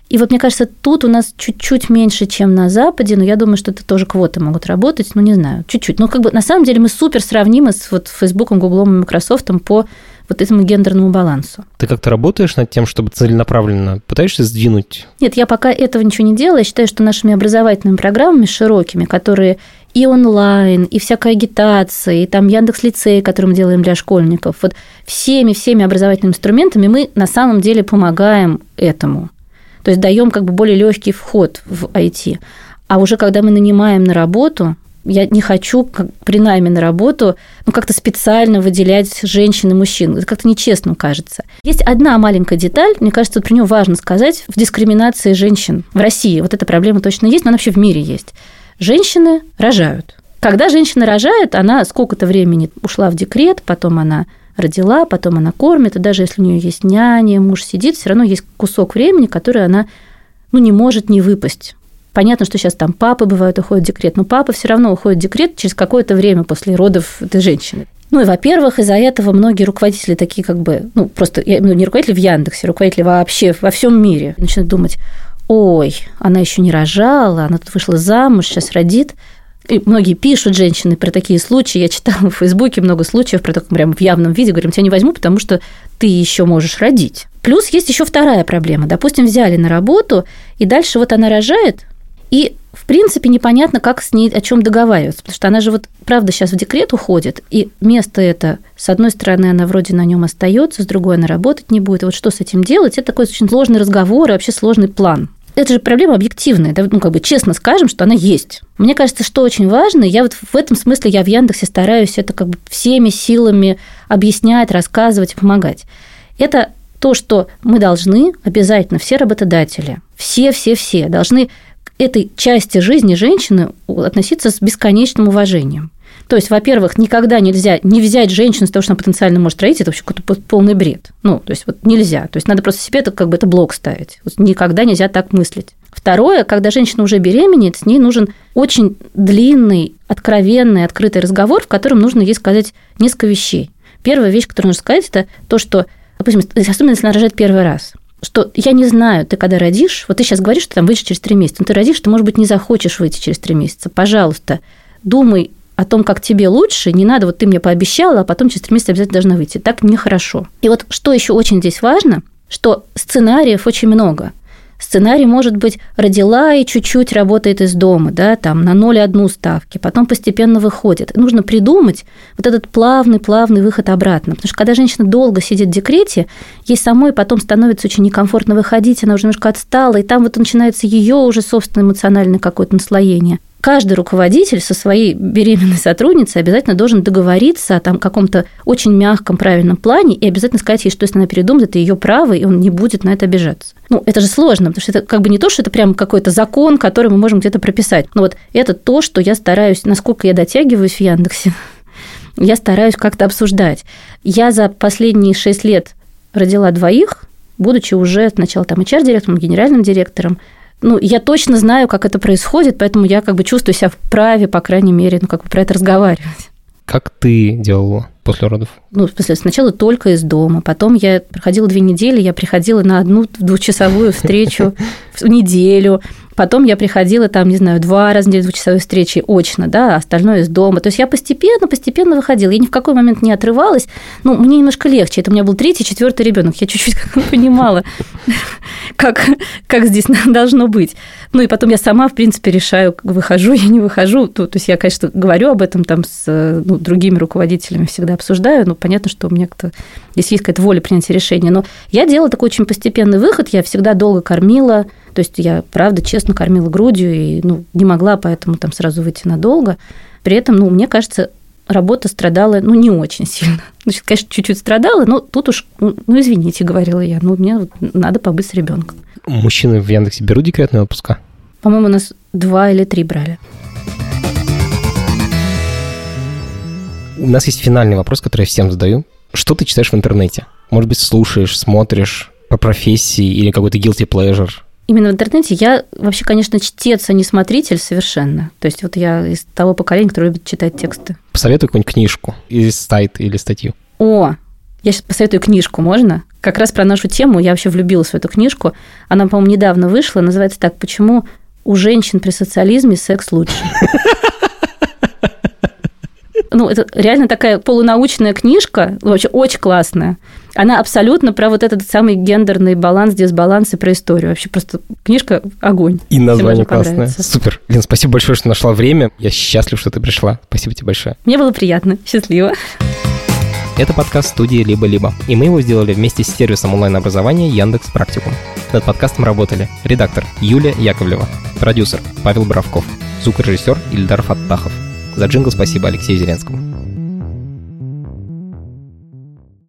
И вот мне кажется, тут у нас чуть-чуть меньше, чем на Западе, но я думаю, что это тоже квоты могут работать, ну не знаю, чуть-чуть. Но как бы на самом деле мы супер сравнимы с вот Фейсбуком, Гуглом и Microsoft по вот этому гендерному балансу. Ты как-то работаешь над тем, чтобы целенаправленно пытаешься сдвинуть? Нет, я пока этого ничего не делаю. Я считаю, что нашими образовательными программами широкими, которые и онлайн, и всякая агитация, и там Яндекс Лицей, который мы делаем для школьников. Вот всеми-всеми образовательными инструментами мы на самом деле помогаем этому. То есть даем как бы более легкий вход в IT. А уже когда мы нанимаем на работу, я не хочу как, при найме на работу ну, как-то специально выделять женщин и мужчин. Это как-то нечестно кажется. Есть одна маленькая деталь, мне кажется, вот про нее важно сказать, в дискриминации женщин в России. Вот эта проблема точно есть, но она вообще в мире есть. Женщины рожают. Когда женщина рожает, она сколько-то времени ушла в декрет, потом она родила, потом она кормит, и даже если у нее есть няня, муж сидит, все равно есть кусок времени, который она ну, не может не выпасть. Понятно, что сейчас там папы бывают уходят в декрет, но папа все равно уходит в декрет через какое-то время после родов этой женщины. Ну и, во-первых, из-за этого многие руководители такие как бы, ну просто, имею не руководители в Яндексе, руководители вообще во всем мире начинают думать, ой, она еще не рожала, она тут вышла замуж, сейчас родит. И многие пишут женщины про такие случаи. Я читала в Фейсбуке много случаев про такое прямо в явном виде. Говорим, тебя не возьму, потому что ты еще можешь родить. Плюс есть еще вторая проблема. Допустим, взяли на работу, и дальше вот она рожает, и в принципе, непонятно, как с ней о чем договариваться, потому что она же вот, правда, сейчас в декрет уходит, и место это, с одной стороны, она вроде на нем остается, с другой она работать не будет. И вот что с этим делать? Это такой очень сложный разговор и вообще сложный план это же проблема объективная, да, ну, как бы честно скажем, что она есть. Мне кажется, что очень важно, я вот в этом смысле я в Яндексе стараюсь это как бы всеми силами объяснять, рассказывать, помогать. Это то, что мы должны обязательно, все работодатели, все-все-все должны этой части жизни женщины относиться с бесконечным уважением. То есть, во-первых, никогда нельзя не взять женщину с того, что она потенциально может родить, это вообще какой-то полный бред. Ну, то есть, вот нельзя. То есть, надо просто себе это как бы это блок ставить. Вот никогда нельзя так мыслить. Второе, когда женщина уже беременеет, с ней нужен очень длинный, откровенный, открытый разговор, в котором нужно ей сказать несколько вещей. Первая вещь, которую нужно сказать, это то, что, допустим, особенно если она рожает первый раз. Что я не знаю, ты когда родишь, вот ты сейчас говоришь, что там выйдешь через три месяца, но ты родишь, ты, может быть, не захочешь выйти через три месяца. Пожалуйста, думай о том, как тебе лучше, не надо, вот ты мне пообещала, а потом через три месяца обязательно должна выйти. Так нехорошо. И вот что еще очень здесь важно, что сценариев очень много. Сценарий, может быть, родила и чуть-чуть работает из дома, да, там на 0,1 ставки, потом постепенно выходит. Нужно придумать вот этот плавный-плавный выход обратно. Потому что когда женщина долго сидит в декрете, ей самой потом становится очень некомфортно выходить, она уже немножко отстала, и там вот начинается ее уже собственное эмоциональное какое-то наслоение каждый руководитель со своей беременной сотрудницей обязательно должен договориться о там каком-то очень мягком, правильном плане и обязательно сказать ей, что если она передумает, это ее право, и он не будет на это обижаться. Ну, это же сложно, потому что это как бы не то, что это прям какой-то закон, который мы можем где-то прописать. Но вот это то, что я стараюсь, насколько я дотягиваюсь в Яндексе, я стараюсь как-то обсуждать. Я за последние шесть лет родила двоих, будучи уже сначала там HR-директором, генеральным директором, ну, я точно знаю, как это происходит, поэтому я как бы чувствую себя вправе, по крайней мере, ну, как бы про это разговаривать. Как ты делала после родов? Ну, в смысле, сначала только из дома, потом я проходила две недели, я приходила на одну двухчасовую встречу в неделю, Потом я приходила там, не знаю, два раза в неделю двухчасовой встречи очно, да, остальное из дома. То есть я постепенно, постепенно выходила. Я ни в какой момент не отрывалась. Ну, мне немножко легче. Это у меня был третий, четвертый ребенок. Я чуть-чуть понимала, как, как здесь должно быть. Ну, и потом я сама, в принципе, решаю, выхожу я не выхожу. То, то есть я, конечно, говорю об этом там с ну, другими руководителями, всегда обсуждаю. Но понятно, что у меня как-то здесь есть какая-то воля принятия решения. Но я делала такой очень постепенный выход. Я всегда долго кормила, то есть я, правда, честно кормила грудью и ну, не могла поэтому там сразу выйти надолго. При этом, ну, мне кажется, работа страдала, ну, не очень сильно. Значит, конечно, чуть-чуть страдала, но тут уж, ну, ну извините, говорила я, ну, мне вот надо побыть с ребенком. Мужчины в Яндексе берут декретные отпуска? По-моему, у нас два или три брали. У нас есть финальный вопрос, который я всем задаю. Что ты читаешь в интернете? Может быть, слушаешь, смотришь по профессии или какой-то guilty pleasure? Именно в интернете я вообще, конечно, чтец, а не смотритель совершенно. То есть вот я из того поколения, которое любит читать тексты. Посоветуй какую-нибудь книжку или сайт, или статью. О, я сейчас посоветую книжку, можно? Как раз про нашу тему я вообще влюбилась в эту книжку. Она, по-моему, недавно вышла. Называется так «Почему у женщин при социализме секс лучше?» ну, это реально такая полунаучная книжка, вообще очень классная. Она абсолютно про вот этот самый гендерный баланс, дисбаланс и про историю. Вообще просто книжка огонь. И название классное. Супер. Лен, спасибо большое, что нашла время. Я счастлив, что ты пришла. Спасибо тебе большое. Мне было приятно. Счастливо. Это подкаст студии «Либо-либо», и мы его сделали вместе с сервисом онлайн-образования Яндекс Практикум. Над подкастом работали редактор Юлия Яковлева, продюсер Павел Боровков, звукорежиссер Ильдар Фаттахов, за джингл спасибо Алексею Зеленскому.